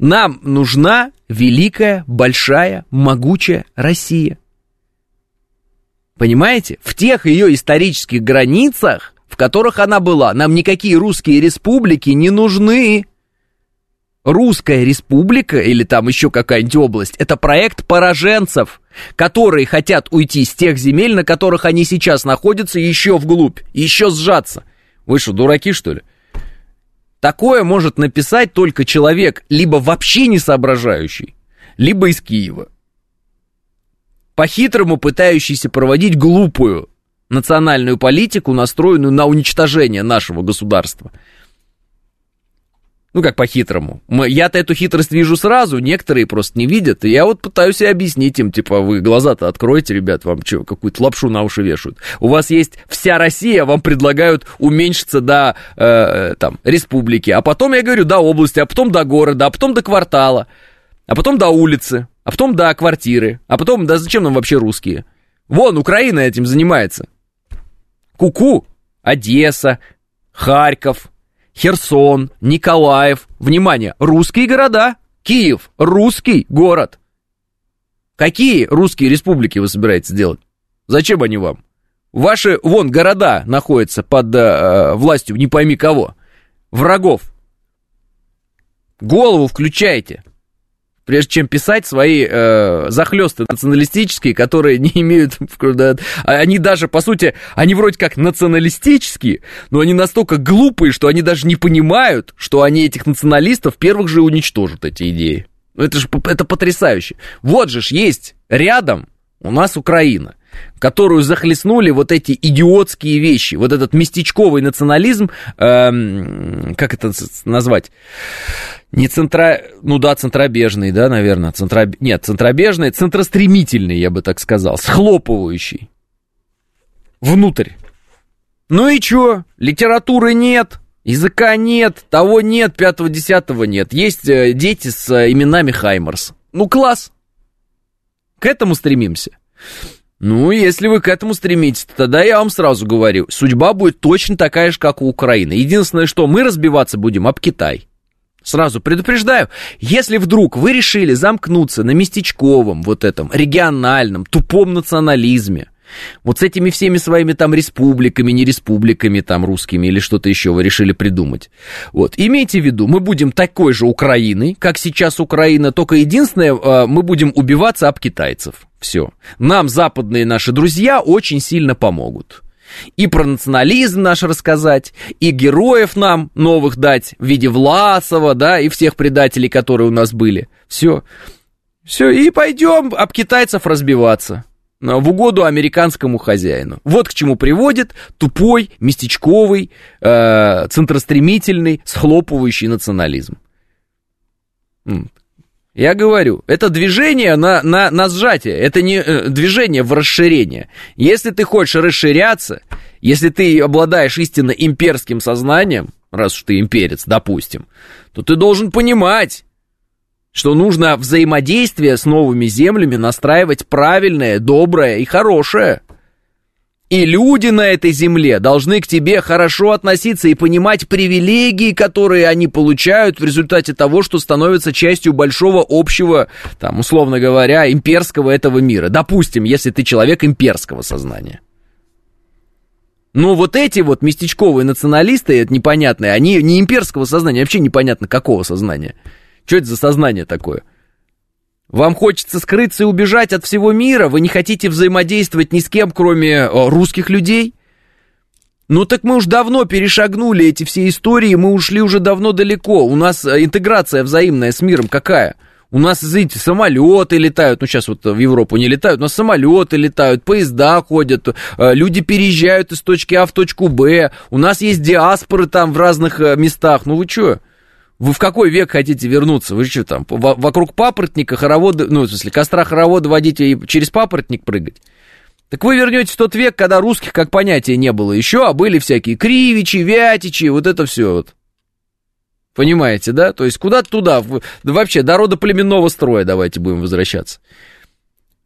Нам нужна великая, большая, могучая Россия. Понимаете? В тех ее исторических границах, в которых она была, нам никакие русские республики не нужны. Русская республика или там еще какая-нибудь область, это проект пораженцев, которые хотят уйти с тех земель, на которых они сейчас находятся, еще вглубь, еще сжаться. Вы что, дураки, что ли? Такое может написать только человек, либо вообще не соображающий, либо из Киева. По-хитрому пытающийся проводить глупую национальную политику, настроенную на уничтожение нашего государства – ну, как по-хитрому. Я-то эту хитрость вижу сразу, некоторые просто не видят. И я вот пытаюсь объяснить им, типа, вы глаза-то откройте, ребят, вам что, какую-то лапшу на уши вешают. У вас есть вся Россия, вам предлагают уменьшиться до, э, там, республики. А потом, я говорю, до области, а потом до города, а потом до квартала, а потом до улицы, а потом до квартиры, а потом, да зачем нам вообще русские? Вон, Украина этим занимается. Куку, -ку, Одесса, Харьков, Херсон, Николаев. Внимание, русские города. Киев, русский город. Какие русские республики вы собираетесь делать? Зачем они вам? Ваши, вон, города находятся под э, властью не пойми кого. Врагов. Голову включайте прежде чем писать свои э, захлесты националистические, которые не имеют... Они даже, по сути, они вроде как националистические, но они настолько глупые, что они даже не понимают, что они этих националистов первых же уничтожат, эти идеи. Ну, это же это потрясающе. Вот же ж есть рядом у нас Украина которую захлестнули вот эти идиотские вещи, вот этот местечковый национализм, э, как это назвать? Не центра... Ну да, центробежный, да, наверное. Центро... Нет, центробежный, центростремительный, я бы так сказал, схлопывающий. Внутрь. Ну и чё? Литературы нет, языка нет, того нет, пятого, десятого нет. Есть э, дети с э, именами Хаймерс. Ну класс. К этому стремимся. Ну, если вы к этому стремитесь, тогда я вам сразу говорю, судьба будет точно такая же, как у Украины. Единственное, что мы разбиваться будем об Китай. Сразу предупреждаю, если вдруг вы решили замкнуться на местечковом, вот этом, региональном, тупом национализме, вот с этими всеми своими там республиками, не республиками там русскими или что-то еще вы решили придумать. Вот, имейте в виду, мы будем такой же Украиной, как сейчас Украина, только единственное, а, мы будем убиваться об китайцев. Все. Нам западные наши друзья очень сильно помогут. И про национализм наш рассказать, и героев нам новых дать в виде Власова, да, и всех предателей, которые у нас были. Все. Все, и пойдем об китайцев разбиваться в угоду американскому хозяину. Вот к чему приводит тупой, местечковый, э, центростремительный, схлопывающий национализм. Я говорю, это движение на, на, на сжатие, это не э, движение в расширение. Если ты хочешь расширяться, если ты обладаешь истинно имперским сознанием, раз уж ты имперец, допустим, то ты должен понимать, что нужно взаимодействие с новыми землями настраивать правильное, доброе и хорошее. И люди на этой земле должны к тебе хорошо относиться и понимать привилегии, которые они получают в результате того, что становятся частью большого общего, там, условно говоря, имперского этого мира. Допустим, если ты человек имперского сознания. Но вот эти вот местечковые националисты, это непонятные, они не имперского сознания, вообще непонятно какого сознания. Что это за сознание такое? Вам хочется скрыться и убежать от всего мира? Вы не хотите взаимодействовать ни с кем, кроме э, русских людей? Ну так мы уж давно перешагнули эти все истории, мы ушли уже давно далеко. У нас э, интеграция взаимная с миром какая? У нас, извините, самолеты летают, ну сейчас вот в Европу не летают, но самолеты летают, поезда ходят, э, люди переезжают из точки А в точку Б, у нас есть диаспоры там в разных местах, ну вы что? Вы в какой век хотите вернуться? Вы что там, вокруг папоротника хороводы, ну, в смысле, костра хоровода водить и через папоротник прыгать? Так вы вернетесь в тот век, когда русских как понятия не было еще, а были всякие кривичи, вятичи, вот это все вот. Понимаете, да? То есть куда-то туда, да вообще до рода племенного строя давайте будем возвращаться.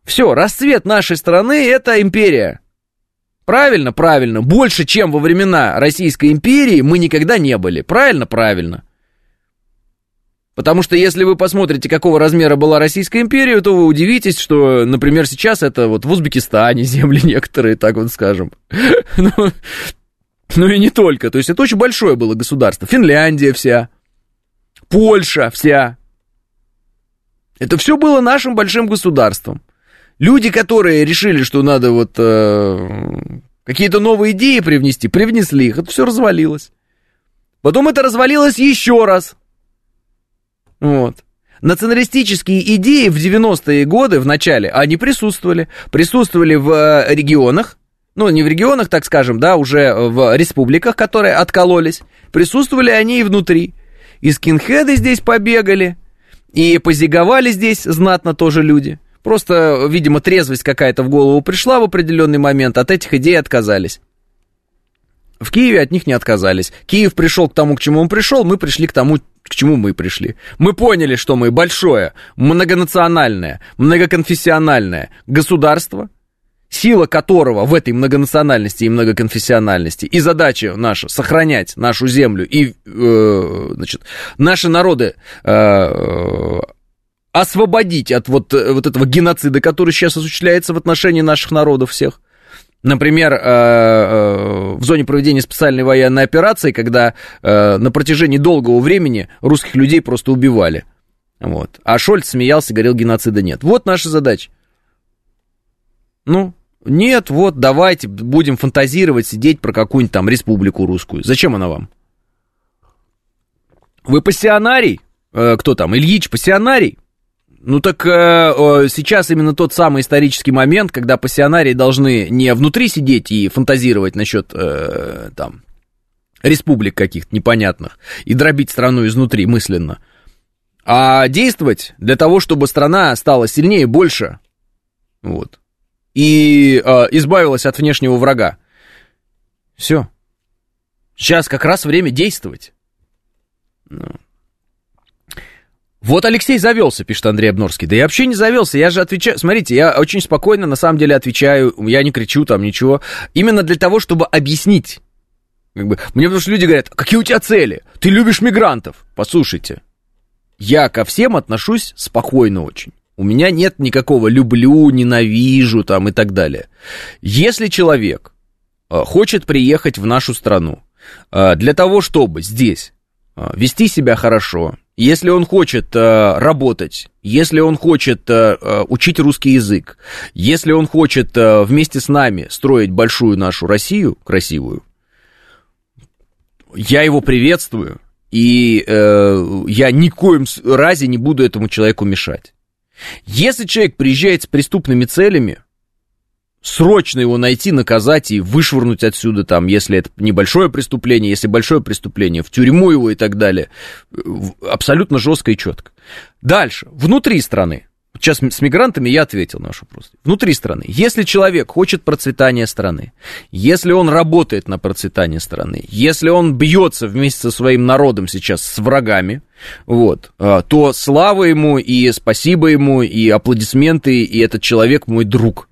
Все, расцвет нашей страны – это империя. Правильно? Правильно. Больше, чем во времена Российской империи, мы никогда не были. Правильно? Правильно. Потому что если вы посмотрите, какого размера была Российская империя, то вы удивитесь, что, например, сейчас это вот в Узбекистане земли некоторые, так вот скажем. Ну, ну и не только. То есть это очень большое было государство. Финляндия вся. Польша вся. Это все было нашим большим государством. Люди, которые решили, что надо вот э, какие-то новые идеи привнести, привнесли их, это все развалилось. Потом это развалилось еще раз. Вот. Националистические идеи в 90-е годы, в начале, они присутствовали. Присутствовали в э, регионах, ну, не в регионах, так скажем, да, уже в республиках, которые откололись. Присутствовали они и внутри. И скинхеды здесь побегали, и позиговали здесь знатно тоже люди. Просто, видимо, трезвость какая-то в голову пришла в определенный момент, от этих идей отказались. В Киеве от них не отказались. Киев пришел к тому, к чему он пришел, мы пришли к тому, к чему мы пришли. Мы поняли, что мы большое, многонациональное, многоконфессиональное государство – сила которого в этой многонациональности и многоконфессиональности, и задача наша сохранять нашу землю и, э, значит, наши народы э, освободить от вот, вот этого геноцида, который сейчас осуществляется в отношении наших народов всех. Например, э, э, в зоне проведения специальной военной операции, когда э, на протяжении долгого времени русских людей просто убивали. Вот. А Шольц смеялся, говорил, геноцида нет. Вот наша задача. Ну, нет, вот давайте будем фантазировать, сидеть про какую-нибудь там республику русскую. Зачем она вам? Вы пассионарий? Э, кто там? Ильич пассионарий? Ну так э, сейчас именно тот самый исторический момент, когда пассионарии должны не внутри сидеть и фантазировать насчет э, там республик каких-то непонятных и дробить страну изнутри мысленно, а действовать для того, чтобы страна стала сильнее больше. Вот и э, избавилась от внешнего врага. Все. Сейчас как раз время действовать. Ну. Вот Алексей завелся, пишет Андрей Обнорский. Да я вообще не завелся, я же отвечаю. Смотрите, я очень спокойно на самом деле отвечаю, я не кричу там ничего. Именно для того, чтобы объяснить. Как бы, мне потому что люди говорят, какие у тебя цели? Ты любишь мигрантов? Послушайте, я ко всем отношусь спокойно очень. У меня нет никакого люблю, ненавижу там и так далее. Если человек э, хочет приехать в нашу страну э, для того, чтобы здесь э, вести себя хорошо, если он хочет работать, если он хочет учить русский язык, если он хочет вместе с нами строить большую нашу Россию, красивую, я его приветствую, и я ни в коем разе не буду этому человеку мешать. Если человек приезжает с преступными целями, срочно его найти, наказать и вышвырнуть отсюда, там, если это небольшое преступление, если большое преступление, в тюрьму его и так далее. Абсолютно жестко и четко. Дальше, внутри страны. Сейчас с мигрантами я ответил на ваш вопрос. Внутри страны. Если человек хочет процветания страны, если он работает на процветание страны, если он бьется вместе со своим народом сейчас с врагами, вот, а, то слава ему и спасибо ему, и аплодисменты, и этот человек мой друг.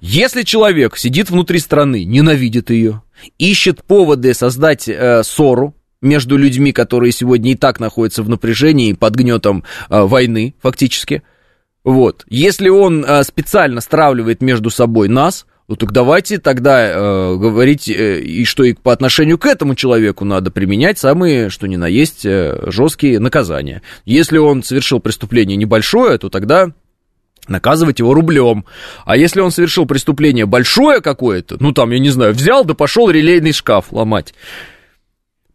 Если человек сидит внутри страны, ненавидит ее, ищет поводы создать э, ссору, между людьми, которые сегодня и так находятся в напряжении под гнетом э, войны, фактически, вот. Если он э, специально стравливает между собой нас, ну так давайте тогда э, говорить, э, и что и по отношению к этому человеку надо применять самые, что ни на есть, э, жесткие наказания. Если он совершил преступление небольшое, то тогда наказывать его рублем. А если он совершил преступление большое какое-то, ну там, я не знаю, взял да пошел релейный шкаф ломать,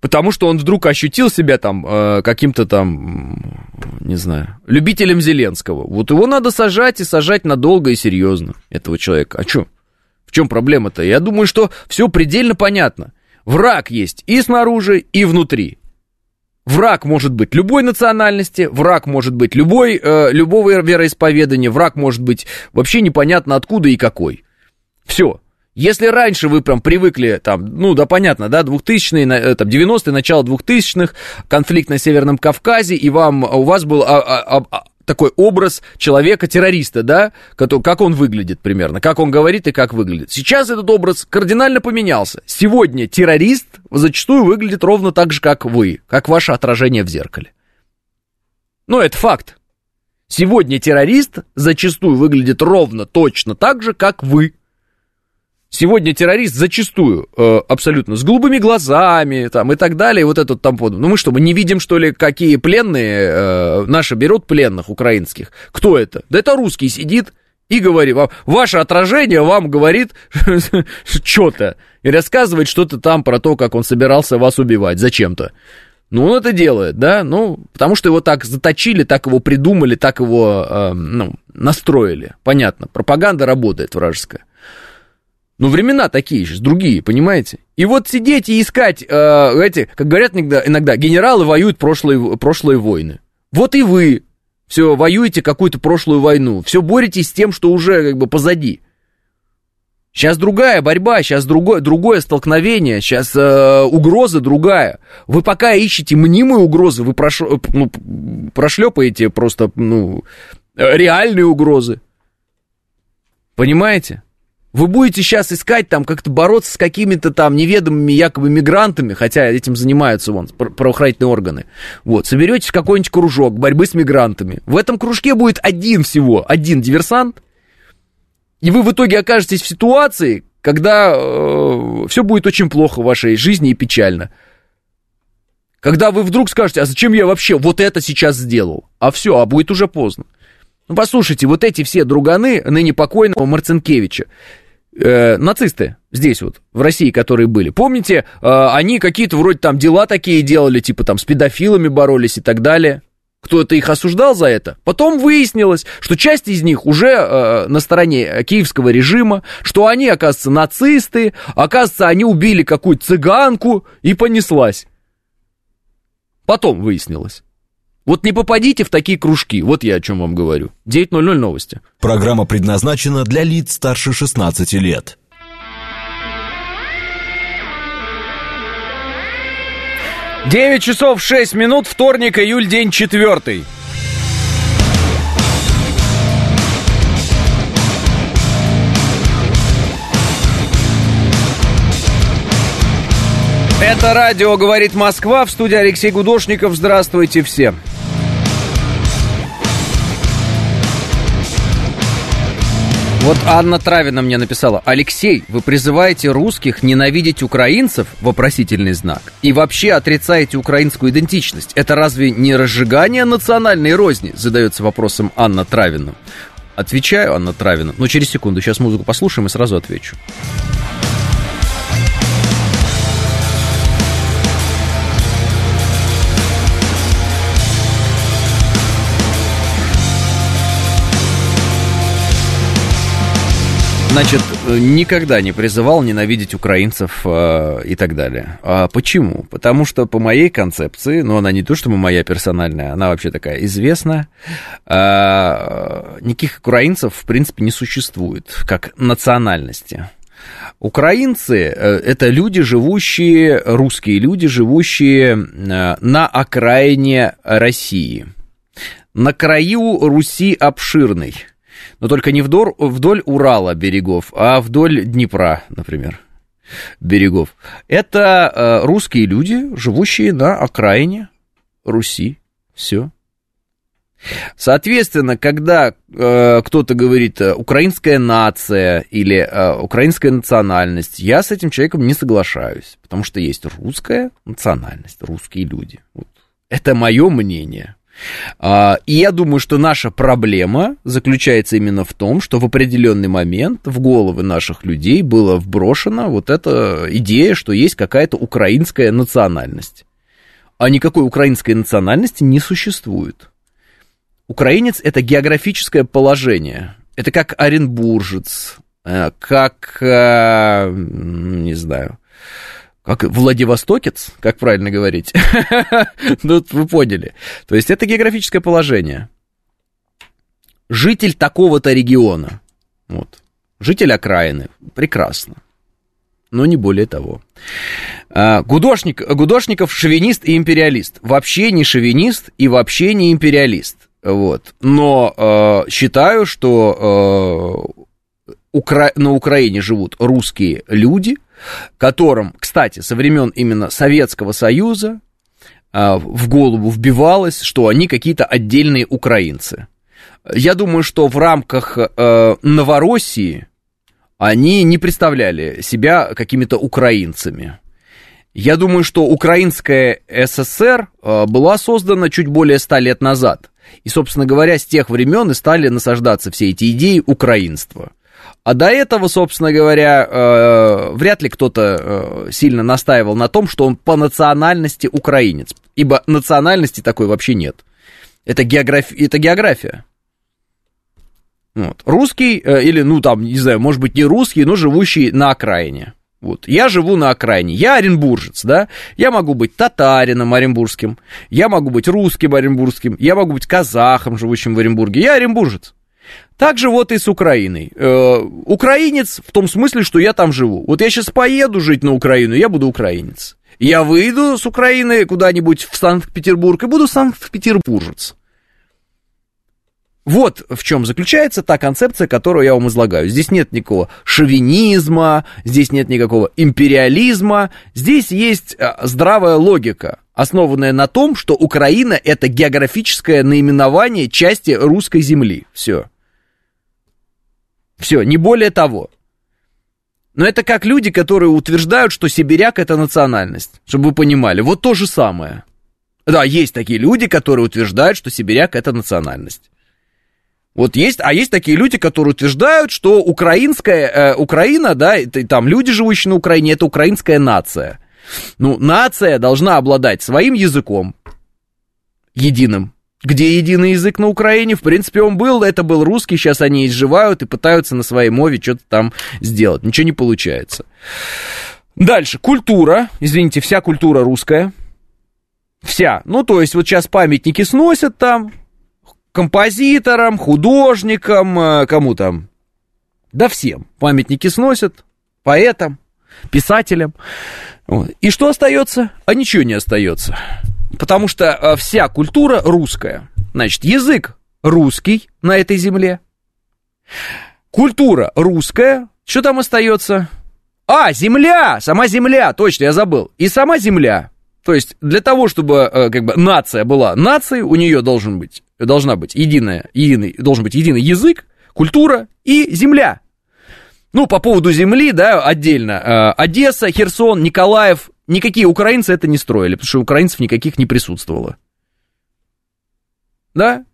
потому что он вдруг ощутил себя там э, каким-то там, не знаю, любителем Зеленского. Вот его надо сажать и сажать надолго и серьезно, этого человека. А что? В чем проблема-то? Я думаю, что все предельно понятно. Враг есть и снаружи, и внутри. Враг может быть любой национальности, враг может быть любой, э, любого вероисповедания, враг может быть вообще непонятно откуда и какой. Все. Если раньше вы прям привыкли, там, ну да, понятно, да, 2000-е, э, там, 90-е, начало 2000-х, конфликт на Северном Кавказе, и вам, у вас был а, а, а, такой образ человека-террориста, да, как он выглядит примерно, как он говорит и как выглядит. Сейчас этот образ кардинально поменялся. Сегодня террорист зачастую выглядит ровно так же, как вы, как ваше отражение в зеркале. Ну, это факт. Сегодня террорист зачастую выглядит ровно точно так же, как вы. Сегодня террорист зачастую э, абсолютно с голубыми глазами там, и так далее, вот этот там подобное. Ну мы что, мы не видим, что ли, какие пленные э, наши берут пленных украинских? Кто это? Да это русский сидит и говорит, вам, ваше отражение вам говорит что-то и рассказывает что-то там про то, как он собирался вас убивать зачем-то. Ну, он это делает, да, ну, потому что его так заточили, так его придумали, так его, э, ну, настроили. Понятно, пропаганда работает вражеская. Но времена такие сейчас, другие, понимаете? И вот сидеть и искать, э, эти, как говорят иногда, иногда, генералы воюют прошлые, прошлые войны. Вот и вы все воюете какую-то прошлую войну, все боретесь с тем, что уже как бы позади. Сейчас другая борьба, сейчас другое, другое столкновение, сейчас э, угроза другая. Вы пока ищете мнимые угрозы, вы прош, ну, прошлепаете просто ну, реальные угрозы. Понимаете? Вы будете сейчас искать там, как-то бороться с какими-то там неведомыми якобы мигрантами, хотя этим занимаются вон правоохранительные органы. Вот, соберетесь в какой-нибудь кружок борьбы с мигрантами. В этом кружке будет один всего, один диверсант, и вы в итоге окажетесь в ситуации, когда э, все будет очень плохо в вашей жизни и печально. Когда вы вдруг скажете, а зачем я вообще вот это сейчас сделал? А все, а будет уже поздно. Ну, послушайте, вот эти все друганы ныне покойного Марцинкевича, э, нацисты здесь вот, в России, которые были, помните, э, они какие-то вроде там дела такие делали, типа там с педофилами боролись и так далее. Кто-то их осуждал за это. Потом выяснилось, что часть из них уже э, на стороне киевского режима, что они, оказывается, нацисты, оказывается, они убили какую-то цыганку и понеслась. Потом выяснилось. Вот не попадите в такие кружки, вот я о чем вам говорю. 9.00 новости. Программа предназначена для лиц старше 16 лет. Девять часов шесть минут, вторник, июль, день четвертый. Это радио «Говорит Москва» в студии Алексей Гудошников. Здравствуйте все. Вот Анна Травина мне написала, Алексей, вы призываете русских ненавидеть украинцев, вопросительный знак, и вообще отрицаете украинскую идентичность. Это разве не разжигание национальной розни? Задается вопросом Анна Травина. Отвечаю, Анна Травина, но через секунду, сейчас музыку послушаем и сразу отвечу. Значит, никогда не призывал ненавидеть украинцев э, и так далее. А почему? Потому что по моей концепции, ну она не то, что моя персональная, она вообще такая известная, э, никаких украинцев в принципе не существует как национальности. Украинцы э, это люди, живущие, русские люди, живущие э, на окраине России, на краю Руси обширной но только не вдоль, вдоль Урала берегов, а вдоль Днепра, например, берегов. Это э, русские люди, живущие на окраине Руси. Все. Соответственно, когда э, кто-то говорит э, украинская нация или э, украинская национальность, я с этим человеком не соглашаюсь, потому что есть русская национальность, русские люди. Вот. Это мое мнение. А, и я думаю, что наша проблема заключается именно в том, что в определенный момент в головы наших людей была вброшена вот эта идея, что есть какая-то украинская национальность. А никакой украинской национальности не существует. Украинец это географическое положение. Это как оренбуржец, э, как, э, не знаю, как Владивостокец, как правильно говорить. ну, вы поняли. То есть это географическое положение. Житель такого-то региона. Вот. Житель окраины. Прекрасно. Но не более того. А, Гудошник, Гудошников шовинист и империалист. Вообще не шовинист и вообще не империалист. Вот. Но э, считаю, что э, Укра... на Украине живут русские люди, которым, кстати, со времен именно Советского Союза э, в голову вбивалось, что они какие-то отдельные украинцы. Я думаю, что в рамках э, Новороссии они не представляли себя какими-то украинцами. Я думаю, что Украинская ССР э, была создана чуть более ста лет назад. И, собственно говоря, с тех времен и стали насаждаться все эти идеи украинства. А до этого, собственно говоря, э, вряд ли кто-то э, сильно настаивал на том, что он по национальности украинец. Ибо национальности такой вообще нет. Это, географ... это география. Вот. Русский, э, или, ну, там, не знаю, может быть, не русский, но живущий на окраине. Вот. Я живу на окраине, я оренбуржец, да, я могу быть татарином оренбургским, я могу быть русским оренбургским, я могу быть казахом, живущим в Оренбурге, я оренбуржец. Так же вот и с Украиной. Э, украинец в том смысле, что я там живу. Вот я сейчас поеду жить на Украину, я буду украинец. Я выйду с Украины куда-нибудь в Санкт-Петербург и буду Санкт-Петербуржец. Вот в чем заключается та концепция, которую я вам излагаю. Здесь нет никакого шовинизма, здесь нет никакого империализма, здесь есть э, здравая логика, основанная на том, что Украина это географическое наименование части русской земли. Все. Все, не более того. Но это как люди, которые утверждают, что сибиряк это национальность, чтобы вы понимали. Вот то же самое. Да, есть такие люди, которые утверждают, что сибиряк это национальность. Вот есть, а есть такие люди, которые утверждают, что украинская, э, Украина, да, это, там люди, живущие на Украине, это украинская нация. Ну, нация должна обладать своим языком, единым. Где единый язык на Украине? В принципе, он был, это был русский, сейчас они изживают и пытаются на своей мове что-то там сделать. Ничего не получается. Дальше, культура, извините, вся культура русская. Вся. Ну, то есть, вот сейчас памятники сносят там, композиторам, художникам, э, кому там? Да всем. Памятники сносят, поэтам, писателям. Вот. И что остается? А ничего не остается. Потому что э, вся культура русская. Значит, язык русский на этой земле. Культура русская. Что там остается? А, земля! Сама земля! Точно, я забыл. И сама земля. То есть для того, чтобы э, как бы нация была нацией, у нее должен быть должна быть единая, единый, должен быть единый язык, культура и земля. Ну, по поводу земли, да, отдельно. Э, Одесса, Херсон, Николаев, никакие украинцы это не строили, потому что украинцев никаких не присутствовало. Да?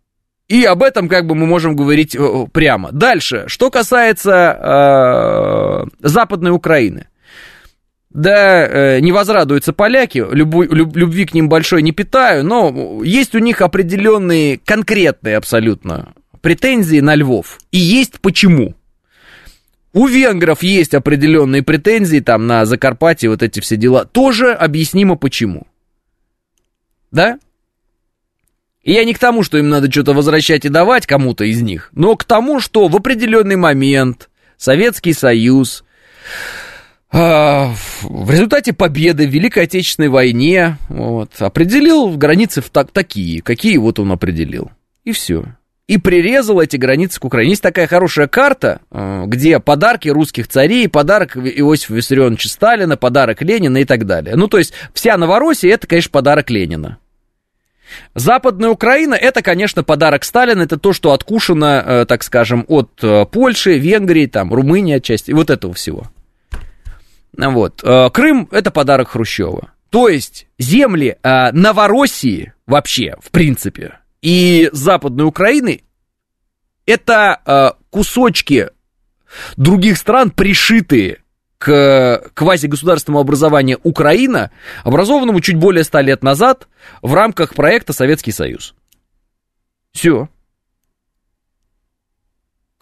И об этом как бы мы можем говорить э, прямо. Дальше, что касается э, Западной Украины. Да, э, не возрадуются поляки, любви к ним большой не питаю, но есть у них определенные, конкретные абсолютно претензии на Львов. И есть почему. У венгров есть определенные претензии там на Закарпатье, вот эти все дела. Тоже объяснимо почему. Да? И я не к тому, что им надо что-то возвращать и давать кому-то из них, но к тому, что в определенный момент Советский Союз а, в результате победы в Великой Отечественной войне вот, определил границы в так, такие, какие вот он определил. И все. И прирезал эти границы к Украине. Есть такая хорошая карта, а, где подарки русских царей, подарок Иосифа Виссарионовича Сталина, подарок Ленина и так далее. Ну, то есть, вся Новороссия, это, конечно, подарок Ленина. Западная Украина, это, конечно, подарок Сталина, это то, что откушено, э, так скажем, от э, Польши, Венгрии, там, Румынии отчасти, вот этого всего. Вот. Э, Крым – это подарок Хрущева. То есть земли э, Новороссии вообще, в принципе, и Западной Украины это э, кусочки других стран, пришитые к квазигосударственному образованию Украина, образованному чуть более ста лет назад в рамках проекта Советский Союз. Все.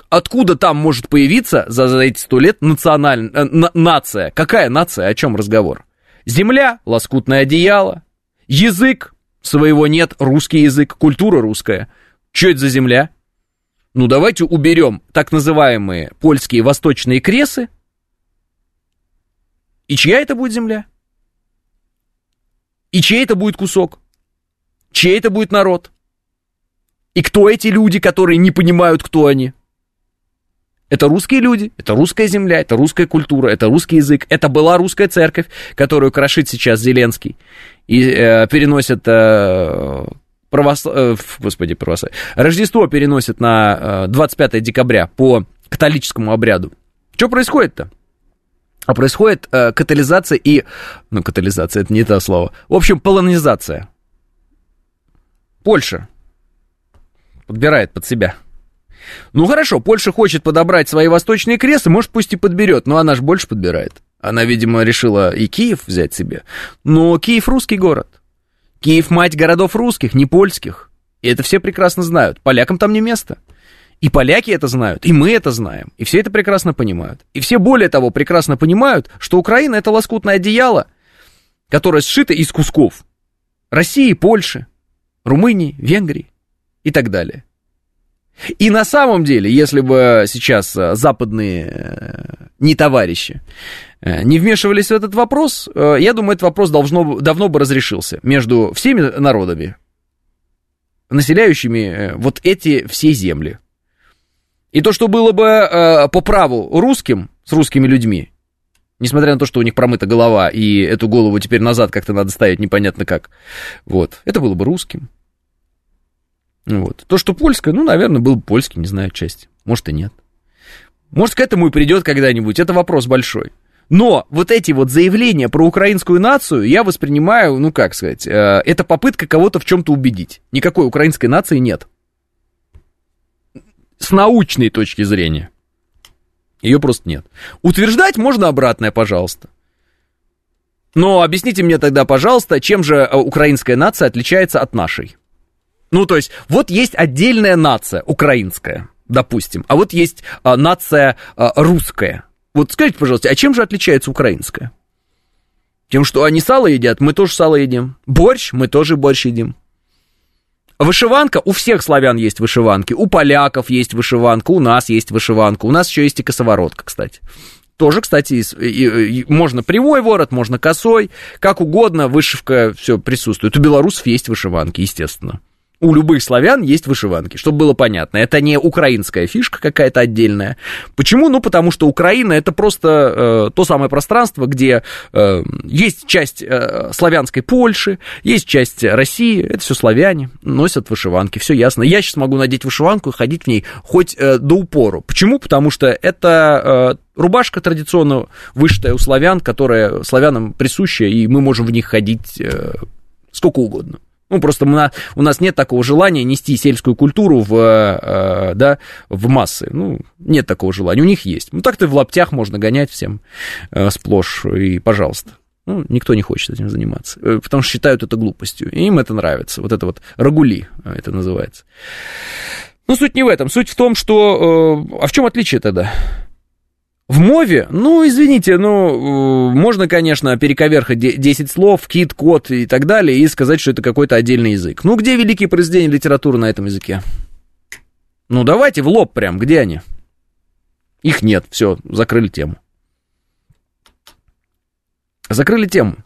Откуда там может появиться за, за эти сто лет националь... э, на- нация? Какая нация? О чем разговор? Земля, лоскутное одеяло, язык, своего нет, русский язык, культура русская. Что это за земля? Ну, давайте уберем так называемые польские восточные кресы. И чья это будет земля? И чей это будет кусок? Чей это будет народ? И кто эти люди, которые не понимают, кто они? Это русские люди, это русская земля, это русская культура, это русский язык. Это была русская церковь, которую крошит сейчас Зеленский и э, переносит э, правос... э, господи, православие. Рождество переносит на э, 25 декабря по католическому обряду. Что происходит-то? А происходит э, катализация и... Ну, катализация, это не то слово. В общем, полонизация. Польша подбирает под себя. Ну хорошо, Польша хочет подобрать свои восточные кресы, может пусть и подберет, но она же больше подбирает. Она, видимо, решила и Киев взять себе. Но Киев русский город. Киев мать городов русских, не польских. И это все прекрасно знают. Полякам там не место. И поляки это знают, и мы это знаем. И все это прекрасно понимают. И все более того прекрасно понимают, что Украина это лоскутное одеяло, которое сшито из кусков России, Польши, Румынии, Венгрии и так далее. И на самом деле, если бы сейчас э, западные э, не товарищи э, не вмешивались в этот вопрос, я думаю, этот вопрос должно, давно бы разрешился между всеми народами, населяющими вот эти все земли. И то, что было бы по праву русским, с русскими людьми, несмотря на то, что у них промыта голова, и эту голову теперь назад как-то надо ставить непонятно как, вот, это было бы русским. Вот. То, что польское, ну, наверное, был бы польский, не знаю, часть. Может и нет. Может, к этому и придет когда-нибудь. Это вопрос большой. Но вот эти вот заявления про украинскую нацию я воспринимаю, ну как сказать, э, это попытка кого-то в чем-то убедить. Никакой украинской нации нет. С научной точки зрения. Ее просто нет. Утверждать можно обратное, пожалуйста. Но объясните мне тогда, пожалуйста, чем же э, украинская нация отличается от нашей? Ну, то есть, вот есть отдельная нация, украинская, допустим, а вот есть а, нация а, русская. Вот скажите, пожалуйста, а чем же отличается украинская? Тем, что они сало едят, мы тоже сало едим. Борщ, мы тоже борщ едим. Вышиванка, у всех славян есть вышиванки, у поляков есть вышиванка, у нас есть вышиванка, у нас еще есть и косоворотка, кстати. Тоже, кстати, можно прямой ворот, можно косой, как угодно, вышивка все присутствует. У белорусов есть вышиванки, естественно. У любых славян есть вышиванки, чтобы было понятно. Это не украинская фишка какая-то отдельная. Почему? Ну, потому что Украина это просто э, то самое пространство, где э, есть часть э, славянской Польши, есть часть России, это все славяне, носят вышиванки, все ясно. Я сейчас могу надеть вышиванку и ходить в ней хоть э, до упору. Почему? Потому что это э, рубашка традиционно вышитая у славян, которая славянам присуща, и мы можем в них ходить э, сколько угодно. Ну, просто мы на- у нас нет такого желания нести сельскую культуру в, э, да, в массы. Ну, нет такого желания. У них есть. Ну, так-то в лаптях можно гонять всем э, сплошь, и пожалуйста. Ну, никто не хочет этим заниматься, э, потому что считают это глупостью. И им это нравится. Вот это вот рагули э, это называется. Ну, суть не в этом. Суть в том, что... э, а в чем отличие тогда? В мове, ну, извините, ну, э, можно, конечно, перековерхать де- 10 слов, кит, кот и так далее, и сказать, что это какой-то отдельный язык. Ну, где великие произведения литературы на этом языке? Ну, давайте в лоб прям, где они? Их нет, все, закрыли тему. Закрыли тему.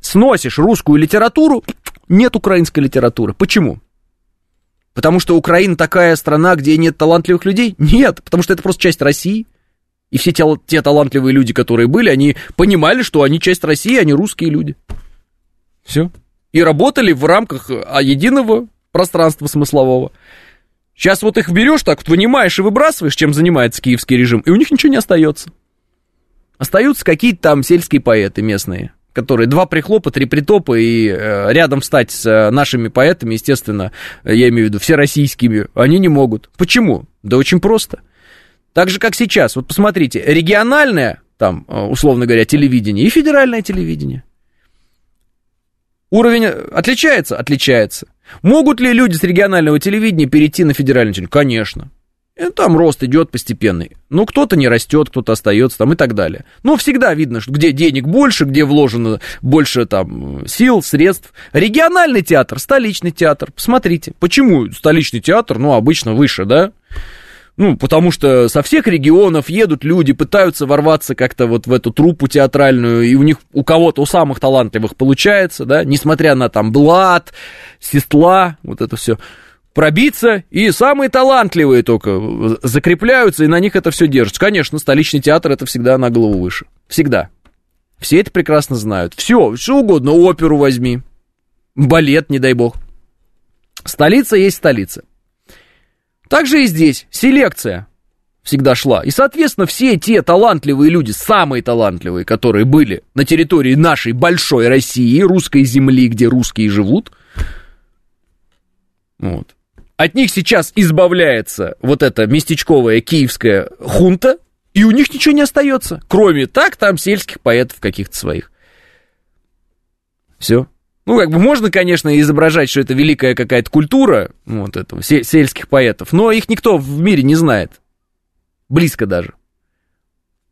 Сносишь русскую литературу, нет украинской литературы. Почему? Потому что Украина такая страна, где нет талантливых людей? Нет, потому что это просто часть России. И все те, те талантливые люди, которые были, они понимали, что они часть России, они русские люди. Все. И работали в рамках а, единого пространства смыслового. Сейчас вот их берешь так, вот вынимаешь и выбрасываешь, чем занимается киевский режим, и у них ничего не остается. Остаются какие-то там сельские поэты местные, которые два прихлопа, три притопа, и э, рядом встать с э, нашими поэтами, естественно, я имею в виду все российскими, они не могут. Почему? Да очень просто. Так же, как сейчас. Вот посмотрите, региональное, там, э, условно говоря, телевидение и федеральное телевидение. Уровень отличается? Отличается. Могут ли люди с регионального телевидения перейти на федеральное телевидение? Конечно. Там рост идет постепенный. Ну, кто-то не растет, кто-то остается там и так далее. Но всегда видно, что где денег больше, где вложено больше там сил, средств. Региональный театр, столичный театр. Посмотрите, почему столичный театр, ну, обычно выше, да? Ну, потому что со всех регионов едут люди, пытаются ворваться как-то вот в эту труппу театральную, и у них, у кого-то, у самых талантливых получается, да, несмотря на там блат, сестла, вот это все пробиться, и самые талантливые только закрепляются, и на них это все держится. Конечно, столичный театр это всегда на голову выше. Всегда. Все это прекрасно знают. Все, что угодно, оперу возьми, балет, не дай бог. Столица есть столица. Также и здесь селекция всегда шла. И, соответственно, все те талантливые люди, самые талантливые, которые были на территории нашей большой России, русской земли, где русские живут, вот, от них сейчас избавляется вот эта местечковая киевская хунта, и у них ничего не остается, кроме так там сельских поэтов каких-то своих. Все. Ну, как бы можно, конечно, изображать, что это великая какая-то культура, вот этого, сельских поэтов, но их никто в мире не знает. Близко даже.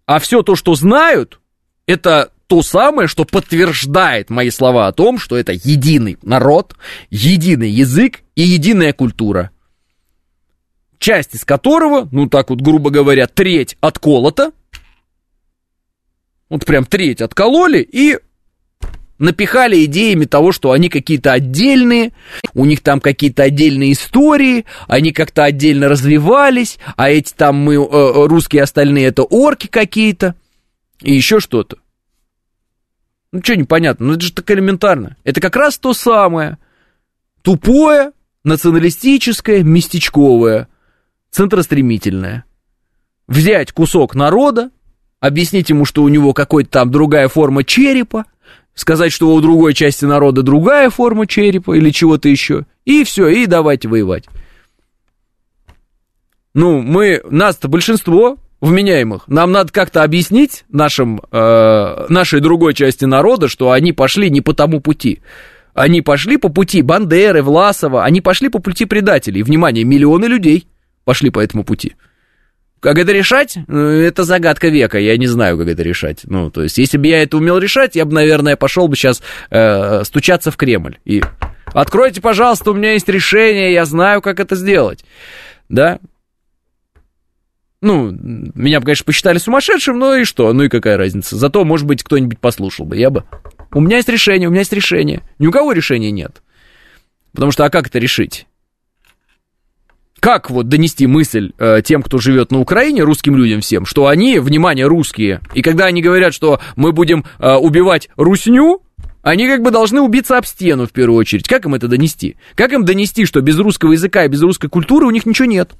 А все то, что знают, это то самое, что подтверждает мои слова о том, что это единый народ, единый язык и единая культура. Часть из которого, ну так вот, грубо говоря, треть отколота, вот прям треть откололи и напихали идеями того, что они какие-то отдельные, у них там какие-то отдельные истории, они как-то отдельно развивались, а эти там мы, э, русские остальные, это орки какие-то, и еще что-то. Ну, что непонятно? Ну, это же так элементарно. Это как раз то самое. Тупое, националистическое, местечковое, центростремительное. Взять кусок народа, объяснить ему, что у него какой-то там другая форма черепа, сказать, что у другой части народа другая форма черепа или чего-то еще, и все, и давайте воевать. Ну, мы, нас-то большинство, вменяемых. Нам надо как-то объяснить нашим, э, нашей другой части народа, что они пошли не по тому пути. Они пошли по пути Бандеры, Власова, они пошли по пути предателей. Внимание, миллионы людей пошли по этому пути. Как это решать? Ну, это загадка века, я не знаю, как это решать. Ну, то есть, если бы я это умел решать, я бы, наверное, пошел бы сейчас э, стучаться в Кремль. И откройте, пожалуйста, у меня есть решение, я знаю, как это сделать. Да? Ну, меня бы, конечно, посчитали сумасшедшим, но и что? Ну и какая разница? Зато, может быть, кто-нибудь послушал бы. Я бы... У меня есть решение, у меня есть решение. Ни у кого решения нет. Потому что, а как это решить? Как вот донести мысль э, тем, кто живет на Украине, русским людям всем, что они, внимание, русские, и когда они говорят, что мы будем э, убивать русню, они как бы должны убиться об стену в первую очередь. Как им это донести? Как им донести, что без русского языка и без русской культуры у них ничего нет?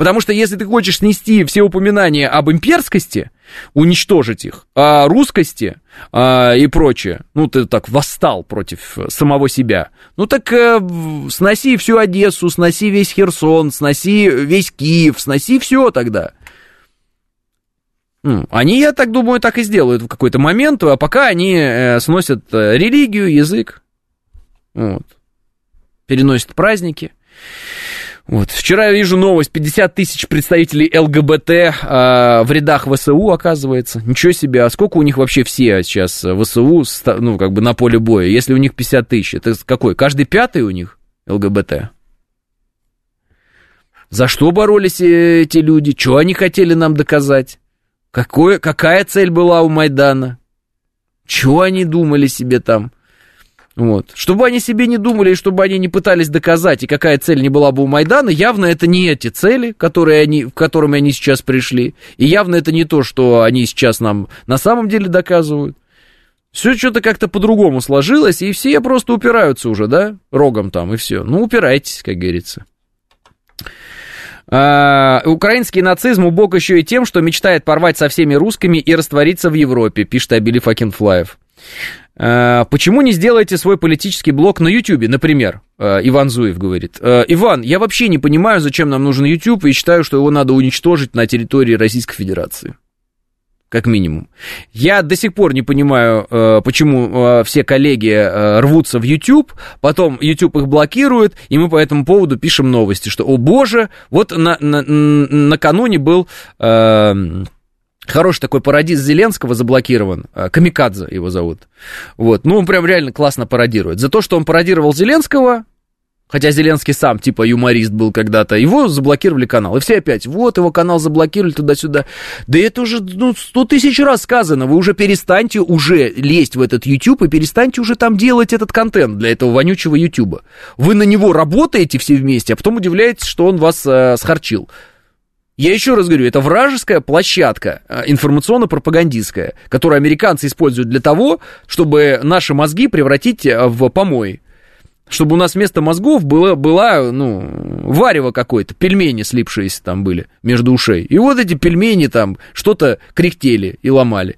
Потому что если ты хочешь снести все упоминания об имперскости, уничтожить их, о русскости а, и прочее, ну, ты так восстал против самого себя, ну, так э, сноси всю Одессу, сноси весь Херсон, сноси весь Киев, сноси все тогда. Ну, они, я так думаю, так и сделают в какой-то момент, а пока они э, сносят э, религию, язык, вот, переносят праздники. Вот. Вчера я вижу новость, 50 тысяч представителей ЛГБТ э, в рядах ВСУ, оказывается. Ничего себе, а сколько у них вообще все сейчас ВСУ, ну, как бы на поле боя? Если у них 50 тысяч, это какой? Каждый пятый у них ЛГБТ? За что боролись э, эти люди? Что они хотели нам доказать? Какое, какая цель была у Майдана? Чего они думали себе там? Вот. Чтобы они себе не думали, и чтобы они не пытались доказать, и какая цель не была бы у Майдана, явно это не эти цели, которые они, к которым они сейчас пришли. И явно это не то, что они сейчас нам на самом деле доказывают. Все что-то как-то по-другому сложилось, и все просто упираются уже, да, рогом там, и все. Ну, упирайтесь, как говорится. А, украинский нацизм убог еще и тем, что мечтает порвать со всеми русскими и раствориться в Европе, пишет Абили Факинфлаев. А, почему не сделаете свой политический блог на YouTube, например? А, Иван Зуев говорит. А, Иван, я вообще не понимаю, зачем нам нужен YouTube, и считаю, что его надо уничтожить на территории Российской Федерации как минимум. Я до сих пор не понимаю, э, почему э, все коллеги э, рвутся в YouTube, потом YouTube их блокирует, и мы по этому поводу пишем новости, что, о боже, вот на, на, накануне был... Хороший такой пародист Зеленского заблокирован. Камикадзе его зовут. Вот. Ну, он прям реально классно пародирует. За то, что он пародировал Зеленского, Хотя Зеленский сам типа юморист был когда-то. Его заблокировали канал. И все опять, вот его канал заблокировали туда-сюда. Да это уже ну, сто тысяч раз сказано. Вы уже перестаньте уже лезть в этот YouTube и перестаньте уже там делать этот контент для этого вонючего YouTube. Вы на него работаете все вместе, а потом удивляетесь, что он вас э, схорчил. Я еще раз говорю, это вражеская площадка, э, информационно-пропагандистская, которую американцы используют для того, чтобы наши мозги превратить э, в помой чтобы у нас вместо мозгов было, была, ну, варево какое-то, пельмени слипшиеся там были между ушей. И вот эти пельмени там что-то кряхтели и ломали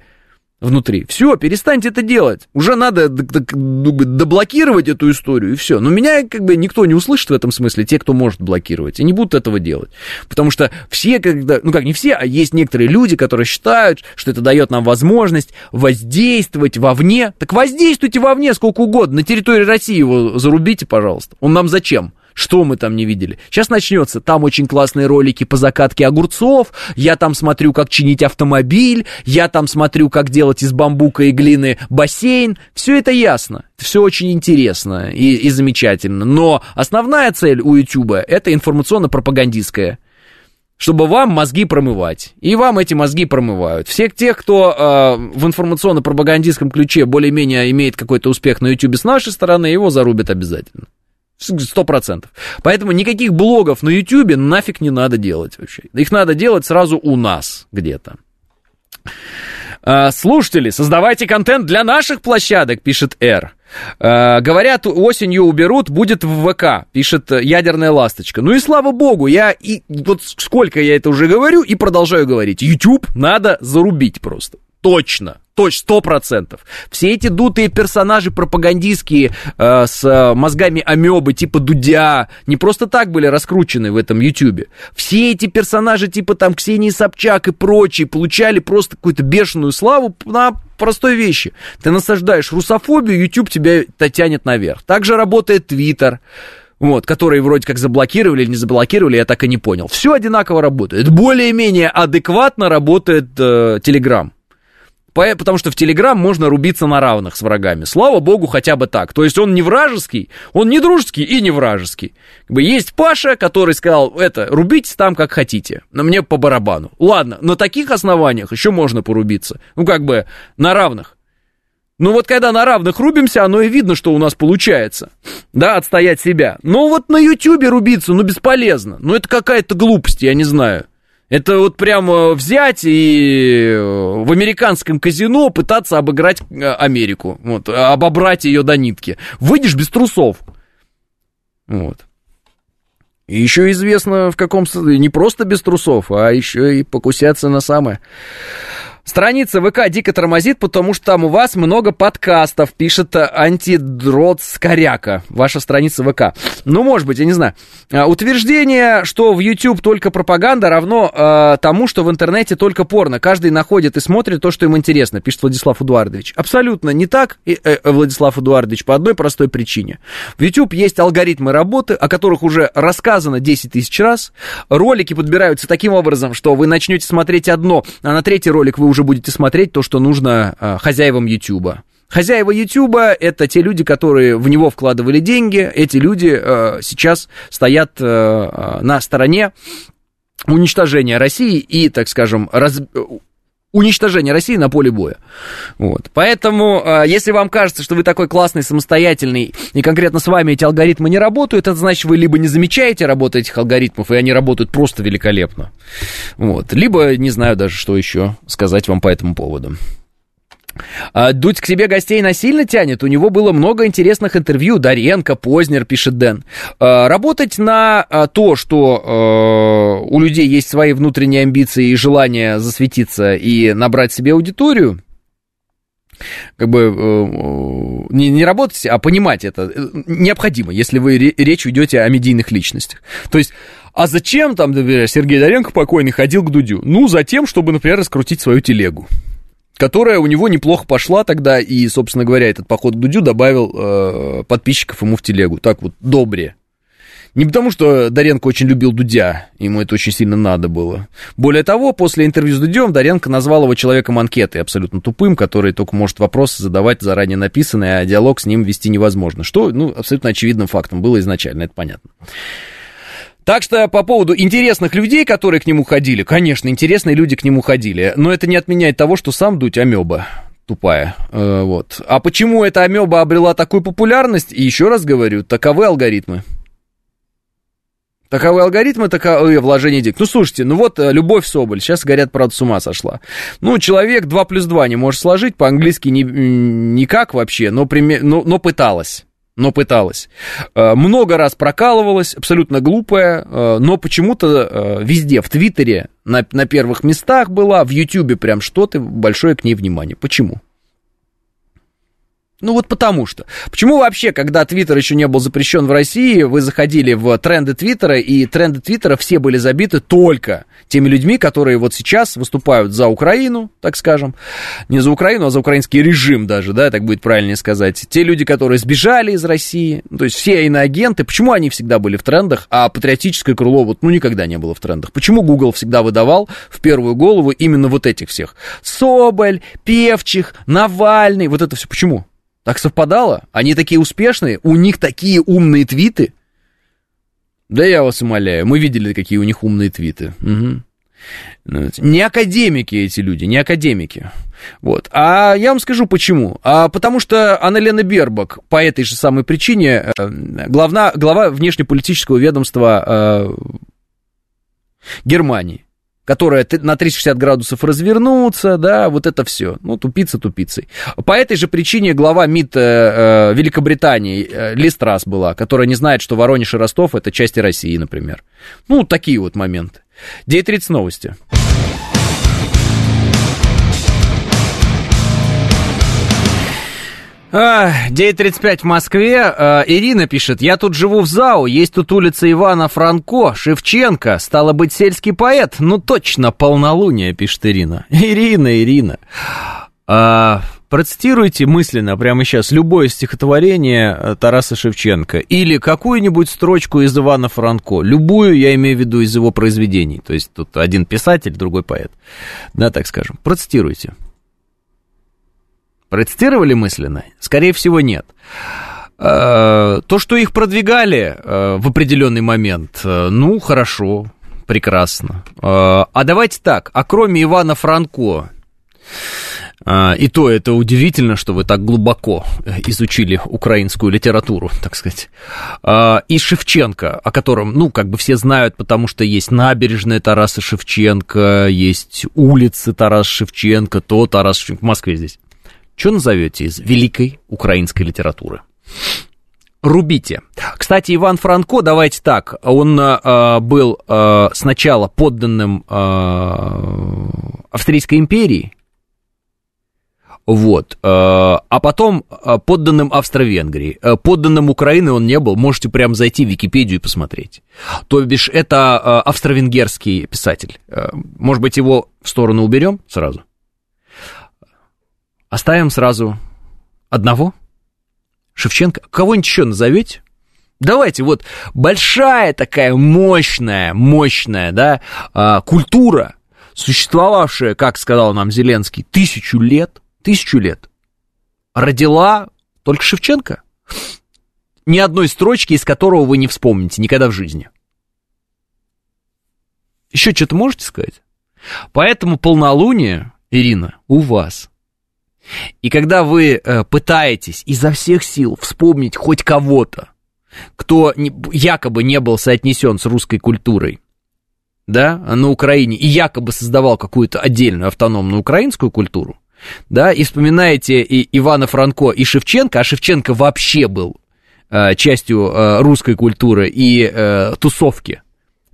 внутри. Все, перестаньте это делать. Уже надо доблокировать эту историю, и все. Но меня как бы никто не услышит в этом смысле, те, кто может блокировать, и не будут этого делать. Потому что все, когда, ну как не все, а есть некоторые люди, которые считают, что это дает нам возможность воздействовать вовне. Так воздействуйте вовне сколько угодно. На территории России его зарубите, пожалуйста. Он нам зачем? Что мы там не видели? Сейчас начнется. Там очень классные ролики по закатке огурцов. Я там смотрю, как чинить автомобиль. Я там смотрю, как делать из бамбука и глины бассейн. Все это ясно. Все очень интересно и, и замечательно. Но основная цель у YouTube это информационно-пропагандистская чтобы вам мозги промывать. И вам эти мозги промывают. Всех тех, кто э, в информационно-пропагандистском ключе более-менее имеет какой-то успех на YouTube с нашей стороны, его зарубят обязательно. Сто процентов. Поэтому никаких блогов на Ютубе нафиг не надо делать вообще. Их надо делать сразу у нас где-то. А, слушатели, создавайте контент для наших площадок, пишет Р. А, говорят, осенью уберут, будет в ВК, пишет ядерная ласточка. Ну и слава богу, я и вот сколько я это уже говорю и продолжаю говорить. YouTube надо зарубить просто. Точно. Точно, сто процентов. Все эти дутые персонажи пропагандистские э, с э, мозгами амебы типа Дудя не просто так были раскручены в этом Ютьюбе. Все эти персонажи типа там Ксении Собчак и прочие получали просто какую-то бешеную славу на простой вещи. Ты насаждаешь русофобию, YouTube тебя тянет наверх. Также работает Твиттер вот, которые вроде как заблокировали или не заблокировали, я так и не понял. Все одинаково работает. Более-менее адекватно работает. Э, Потому что в Телеграм можно рубиться на равных с врагами. Слава богу, хотя бы так. То есть он не вражеский, он не дружеский и не вражеский. Есть Паша, который сказал, это, рубитесь там как хотите. Но мне по барабану. Ладно, на таких основаниях еще можно порубиться. Ну, как бы на равных. Ну вот когда на равных рубимся, оно и видно, что у нас получается. Да, отстоять себя. Но вот на Ютубе рубиться, ну бесполезно. Ну это какая-то глупость, я не знаю. Это вот прямо взять и э, в американском казино пытаться обыграть э, Америку, вот, обобрать ее до нитки. Выйдешь без трусов. Вот. И еще известно в каком... Не просто без трусов, а еще и покусятся на самое. Страница ВК дико тормозит, потому что там у вас много подкастов, пишет антидрот Скоряка. Ваша страница ВК. Ну, может быть, я не знаю. А, утверждение, что в YouTube только пропаганда, равно э, тому, что в интернете только порно. Каждый находит и смотрит то, что ему интересно, пишет Владислав Эдуардович. Абсолютно не так, э, э, Владислав Эдуардович, по одной простой причине. В YouTube есть алгоритмы работы, о которых уже рассказано 10 тысяч раз. Ролики подбираются таким образом, что вы начнете смотреть одно, а на третий ролик вы уже будете смотреть то, что нужно э, хозяевам Ютуба. Хозяева Ютуба это те люди, которые в него вкладывали деньги. Эти люди э, сейчас стоят э на стороне уничтожения России и, так скажем, раз, уничтожения России на поле боя. Вот. Поэтому, э, если вам кажется, что вы такой классный, самостоятельный, и конкретно с вами эти алгоритмы не работают, это значит, вы либо не замечаете работу этих алгоритмов, и они работают просто великолепно. Вот. Либо, не знаю даже, что еще сказать вам по этому поводу. А, Дудь к себе гостей насильно тянет. У него было много интересных интервью. Даренко, Познер, пишет Дэн. А, Работать на а, то, что э, у людей есть свои внутренние амбиции и желание засветиться и набрать себе аудиторию, как бы э, не, не работать, а понимать это э, необходимо, если вы ре- речь ведете о медийных личностях. То есть, а зачем там, например, Сергей Доренко покойный ходил к Дудю? Ну, за тем, чтобы, например, раскрутить свою телегу которая у него неплохо пошла тогда, и, собственно говоря, этот поход к Дудю добавил э, подписчиков ему в телегу. Так вот, добре. Не потому, что Доренко очень любил Дудя, ему это очень сильно надо было. Более того, после интервью с Дудем Доренко назвал его человеком анкеты, абсолютно тупым, который только может вопросы задавать заранее написанные, а диалог с ним вести невозможно. Что, ну, абсолютно очевидным фактом было изначально, это понятно. Так что по поводу интересных людей, которые к нему ходили, конечно, интересные люди к нему ходили, но это не отменяет того, что сам Дудь амеба тупая. Э, вот. А почему эта амеба обрела такую популярность? И еще раз говорю, таковы алгоритмы. Таковы алгоритмы, таковы вложения денег. Ну, слушайте, ну вот э, Любовь Соболь, сейчас, говорят, правда, с ума сошла. Ну, человек 2 плюс 2 не может сложить, по-английски ни, никак вообще, но, но, но пыталась но пыталась. Э, много раз прокалывалась, абсолютно глупая, э, но почему-то везде, в Твиттере на, на первых местах была, в Ютьюбе прям что-то, большое к ней внимание. Почему? Ну вот потому что. Почему вообще, когда Твиттер еще не был запрещен в России, вы заходили в тренды Твиттера, и тренды Твиттера все были забиты только теми людьми, которые вот сейчас выступают за Украину, так скажем. Не за Украину, а за украинский режим даже, да, так будет правильнее сказать. Те люди, которые сбежали из России, то есть все иноагенты, почему они всегда были в трендах, а патриотическое крыло вот, ну, никогда не было в трендах? Почему Google всегда выдавал в первую голову именно вот этих всех? Соболь, Певчих, Навальный, вот это все. Почему? Так совпадало? Они такие успешные, у них такие умные твиты. Да я вас умоляю, мы видели, какие у них умные твиты. Угу. Не академики эти люди, не академики. Вот. А я вам скажу почему. А потому что Анна-Лена Бербак по этой же самой причине э, главна, глава внешнеполитического ведомства э, Германии которая на 360 градусов развернуться, да, вот это все. Ну, тупица тупицей. По этой же причине глава МИД э, э Великобритании э, Листрас была, которая не знает, что Воронеж и Ростов это части России, например. Ну, такие вот моменты. 9.30 новости. 9.35 в Москве. А, Ирина пишет, я тут живу в ЗАУ, есть тут улица Ивана Франко, Шевченко, стало быть, сельский поэт. Ну, точно, полнолуние, пишет Ирина. Ирина, Ирина. А, процитируйте мысленно прямо сейчас любое стихотворение э, Тараса Шевченко или какую-нибудь строчку из Ивана Франко. Любую, я имею в виду, из его произведений. То есть тут один писатель, другой поэт. Да, так скажем. Процитируйте. Процитировали мысленно? Скорее всего, нет. Э, то, что их продвигали э, в определенный момент, э, ну, хорошо, прекрасно. А давайте так, а кроме Ивана Франко, и то это удивительно, что вы так глубоко изучили украинскую литературу, так сказать. И Шевченко, о котором, ну, как бы все знают, потому что есть набережная Тараса Шевченко, есть улицы Тараса Шевченко, то Тарас Шевченко в Москве здесь. Что назовете из великой украинской литературы? Рубите. Кстати, Иван Франко, давайте так, он э, был э, сначала подданным э, Австрийской империи, вот, э, а потом э, подданным Австро-Венгрии. Э, подданным Украины он не был, можете прям зайти в Википедию и посмотреть. То бишь, это австро-венгерский писатель. Может быть, его в сторону уберем сразу? Оставим сразу одного? Шевченко? Кого-нибудь еще назовете? Давайте, вот большая такая мощная, мощная, да, а, культура, существовавшая, как сказал нам Зеленский, тысячу лет, тысячу лет, родила только Шевченко. Ни одной строчки, из которого вы не вспомните никогда в жизни. Еще что-то можете сказать? Поэтому полнолуние, Ирина, у вас. И когда вы э, пытаетесь изо всех сил вспомнить хоть кого-то, кто якобы не был соотнесен с русской культурой, да, на Украине, и якобы создавал какую-то отдельную автономную украинскую культуру, да, и вспоминаете и Ивана Франко, и Шевченко, а Шевченко вообще был э, частью э, русской культуры и э, тусовки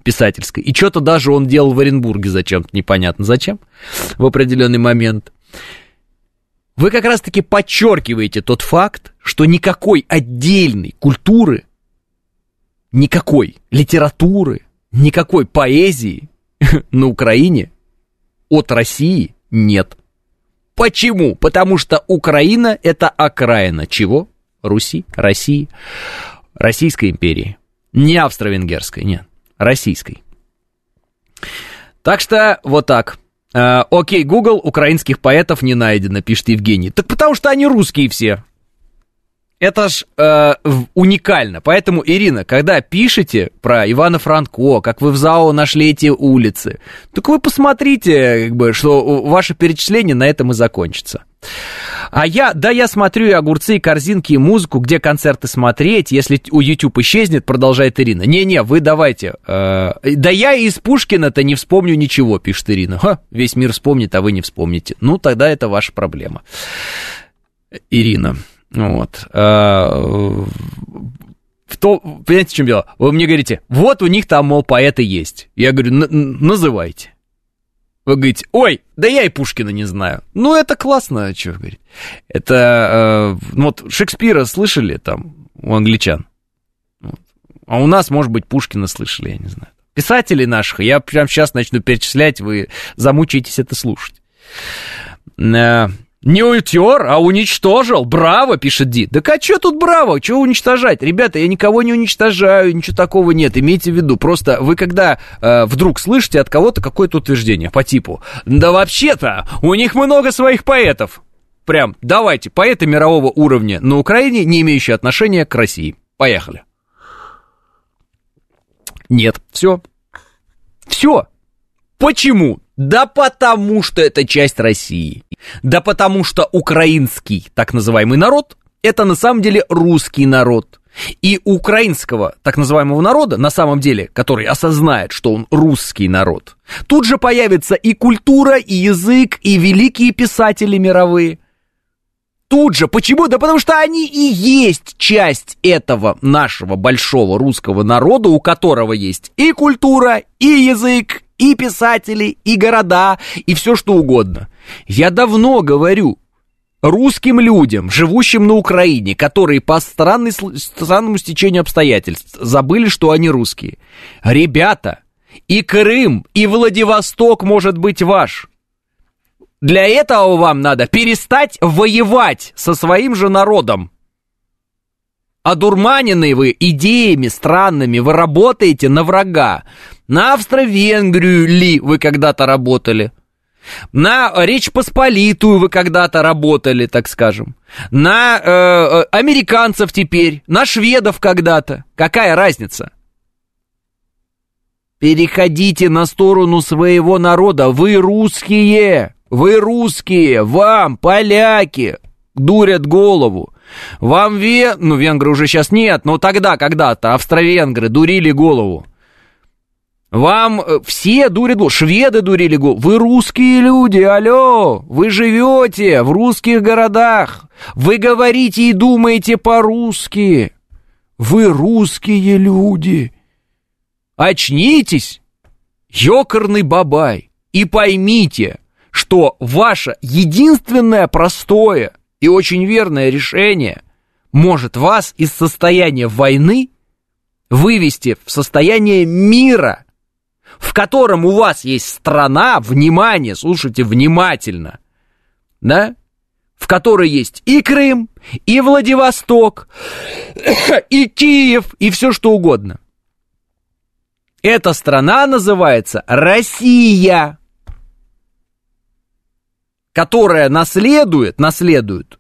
писательской. И что-то даже он делал в Оренбурге зачем-то, непонятно зачем, в определенный момент. Вы как раз-таки подчеркиваете тот факт, что никакой отдельной культуры, никакой литературы, никакой поэзии на Украине от России нет. Почему? Потому что Украина это окраина чего? Руси, России, Российской империи. Не австро-венгерской, нет, российской. Так что вот так. Э, окей, Google, украинских поэтов не найдено, пишет Евгений. Так потому что они русские все. Это ж э, уникально. Поэтому, Ирина, когда пишете про Ивана Франко, как вы в ЗАО нашли эти улицы, так вы посмотрите, как бы, что ваше перечисление на этом и закончится. А я, да, я смотрю и огурцы, и корзинки, и музыку, где концерты смотреть, если у YouTube исчезнет, продолжает Ирина. Не-не, вы давайте. Э, да я из Пушкина-то не вспомню ничего, пишет Ирина. Ха, весь мир вспомнит, а вы не вспомните. Ну, тогда это ваша проблема. Ирина. Вот. А, в то, понимаете, в чем дело? Вы мне говорите, вот у них там, мол, поэты есть. Я говорю, называйте. Вы говорите, ой, да я и Пушкина не знаю. Ну, это классно, что говорить. Это, э, ну, вот Шекспира слышали там у англичан? Вот. А у нас, может быть, Пушкина слышали, я не знаю. Писателей наших, я прямо сейчас начну перечислять, вы замучаетесь это слушать. Не утер, а уничтожил. Браво, пишет Ди. Да а что тут браво? Чего уничтожать? Ребята, я никого не уничтожаю, ничего такого нет. Имейте в виду. Просто вы когда э, вдруг слышите от кого-то какое-то утверждение по типу «Да вообще-то у них много своих поэтов». Прям, давайте, поэты мирового уровня на Украине, не имеющие отношения к России. Поехали. Нет, все. Все. Почему? Да потому что это часть России. Да потому что украинский так называемый народ это на самом деле русский народ. И украинского так называемого народа, на самом деле, который осознает, что он русский народ, тут же появится и культура, и язык, и великие писатели мировые. Тут же. Почему? Да потому что они и есть часть этого нашего большого русского народа, у которого есть и культура, и язык, и писатели, и города, и все что угодно. Я давно говорю русским людям, живущим на Украине, которые по странной, странному стечению обстоятельств забыли, что они русские. Ребята, и Крым, и Владивосток может быть ваш. Для этого вам надо перестать воевать со своим же народом. Одурманенные вы идеями странными, вы работаете на врага. На Австро-Венгрию ли вы когда-то работали? На Речь Посполитую вы когда-то работали, так скажем. На э, э, американцев теперь, на шведов когда-то. Какая разница? Переходите на сторону своего народа. Вы русские. Вы русские. Вам, поляки, дурят голову. Вам ве... Ну, венгры уже сейчас нет, но тогда, когда-то, австро-венгры дурили голову. Вам э, все дурят голову, шведы дурили голову. Вы русские люди, алло, вы живете в русских городах. Вы говорите и думаете по-русски. Вы русские люди. Очнитесь, ёкарный бабай, и поймите, что ваше единственное простое и очень верное решение может вас из состояния войны вывести в состояние мира – в котором у вас есть страна, внимание, слушайте внимательно, да, в которой есть и Крым, и Владивосток, и Киев, и все что угодно. Эта страна называется Россия, которая наследует, наследует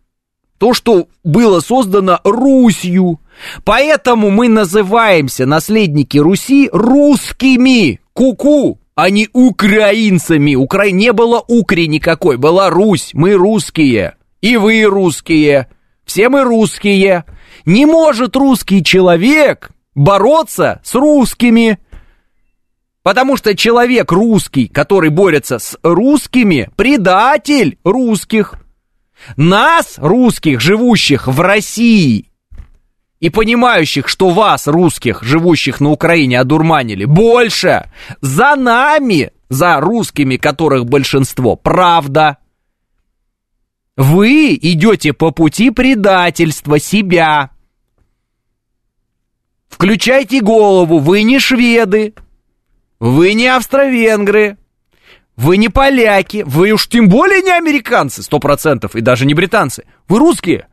то, что было создано Русью. Поэтому мы называемся наследники Руси русскими. Ку-ку, а не украинцами. Укра... Не было Укри никакой, была Русь. Мы русские. И вы русские. Все мы русские. Не может русский человек бороться с русскими. Потому что человек русский, который борется с русскими, предатель русских. Нас, русских, живущих в России, и понимающих, что вас, русских, живущих на Украине, одурманили больше, за нами, за русскими, которых большинство, правда. Вы идете по пути предательства себя. Включайте голову, вы не шведы, вы не австро-венгры, вы не поляки, вы уж тем более не американцы, сто процентов, и даже не британцы. Вы русские.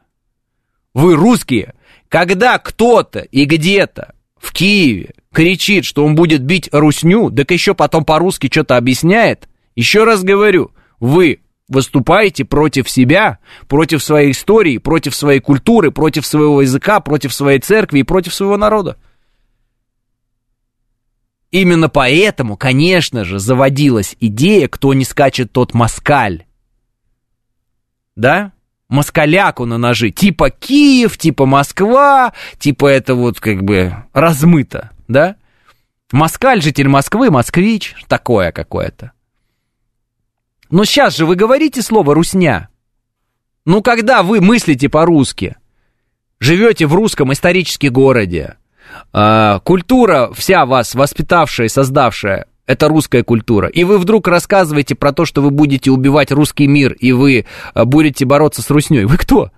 Вы русские. Когда кто-то и где-то в Киеве кричит, что он будет бить русню, так еще потом по-русски что-то объясняет, еще раз говорю, вы выступаете против себя, против своей истории, против своей культуры, против своего языка, против своей церкви и против своего народа. Именно поэтому, конечно же, заводилась идея, кто не скачет, тот москаль. Да? Москаляку на ножи, типа Киев, типа Москва, типа это вот как бы размыто, да? Москаль, житель Москвы, москвич, такое какое-то. Но сейчас же вы говорите слово «русня». Ну, когда вы мыслите по-русски, живете в русском исторически городе, э, культура вся вас воспитавшая создавшая это русская культура. И вы вдруг рассказываете про то, что вы будете убивать русский мир, и вы э, будете бороться с русней. Вы кто?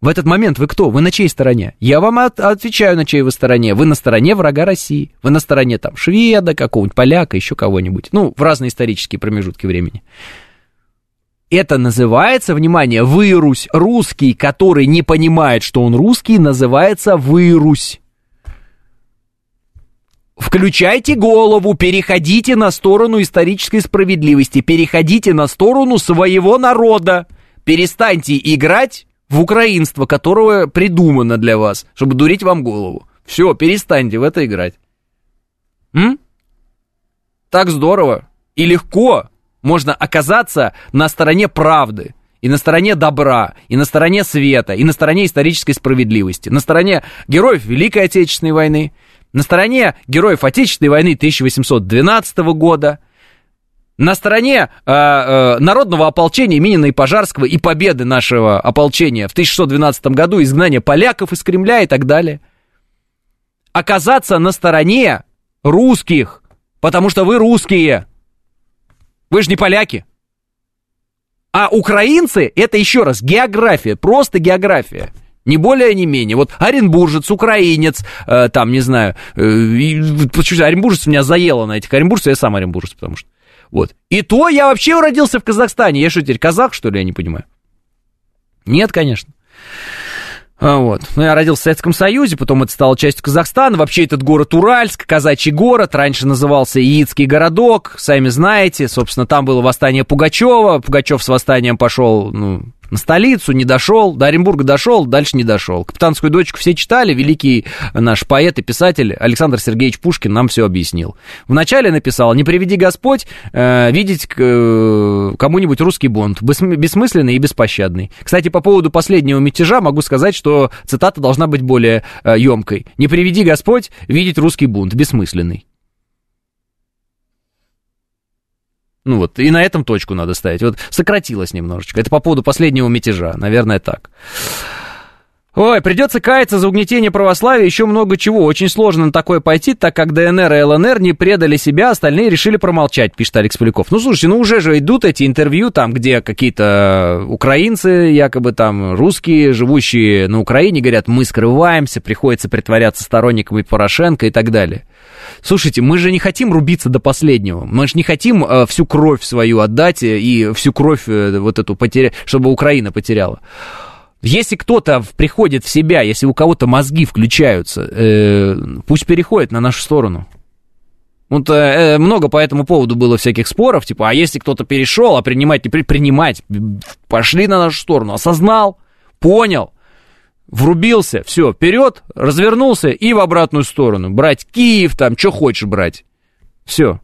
В этот момент вы кто? Вы на чьей стороне? Я вам от, отвечаю, на чьей вы стороне. Вы на стороне врага России. Вы на стороне там шведа, какого-нибудь поляка, еще кого-нибудь. Ну, в разные исторические промежутки времени. Это называется, внимание, вырусь. Русский, который не понимает, что он русский, называется вырусь. Включайте голову, переходите на сторону исторической справедливости, переходите на сторону своего народа. Перестаньте играть в украинство, которое придумано для вас, чтобы дурить вам голову. Все, перестаньте в это играть. М? Так здорово и легко можно оказаться на стороне правды, и на стороне добра, и на стороне света, и на стороне исторической справедливости, на стороне героев Великой Отечественной войны, на стороне героев Отечественной войны 1812 года, на стороне э, э, народного ополчения Минина и Пожарского и победы нашего ополчения в 1612 году, изгнания поляков из Кремля и так далее. Оказаться на стороне русских, потому что вы русские. Вы же не поляки. А украинцы, это еще раз география, просто география. Не более, не менее. Вот оренбуржец, украинец, э, там, не знаю, э, оренбуржец меня заело на этих оренбуржцев, я сам оренбуржец, потому что. Вот. И то я вообще родился в Казахстане. Я что теперь, казах, что ли, я не понимаю? Нет, конечно. А, вот. Ну, я родился в Советском Союзе, потом это стало частью Казахстана. Вообще этот город Уральск, казачий город, раньше назывался Яицкий городок, сами знаете. Собственно, там было восстание Пугачева. Пугачев с восстанием пошел, ну, на столицу, не дошел, до Оренбурга дошел, дальше не дошел. «Капитанскую дочку» все читали, великий наш поэт и писатель Александр Сергеевич Пушкин нам все объяснил. Вначале написал «Не приведи Господь э, видеть э, кому-нибудь русский бунт, бессмысленный и беспощадный». Кстати, по поводу последнего мятежа могу сказать, что цитата должна быть более э, емкой. «Не приведи Господь видеть русский бунт, бессмысленный». Ну вот, и на этом точку надо ставить. Вот сократилось немножечко. Это по поводу последнего мятежа, наверное, так. Ой, придется каяться за угнетение православия, еще много чего. Очень сложно на такое пойти, так как ДНР и ЛНР не предали себя, остальные решили промолчать, пишет Алекс Поляков. Ну, слушайте, ну уже же идут эти интервью, там, где какие-то украинцы, якобы там русские, живущие на Украине, говорят, мы скрываемся, приходится притворяться сторонниками Порошенко и так далее. Слушайте, мы же не хотим рубиться до последнего. Мы же не хотим э, всю кровь свою отдать и всю кровь э, вот эту потерять, чтобы Украина потеряла. Если кто-то приходит в себя, если у кого-то мозги включаются, э, пусть переходит на нашу сторону. Вот э, много по этому поводу было всяких споров, типа, а если кто-то перешел, а принимать не при, принимать, пошли на нашу сторону, осознал, понял, врубился, все, вперед, развернулся и в обратную сторону. Брать Киев, там, что хочешь брать. Все.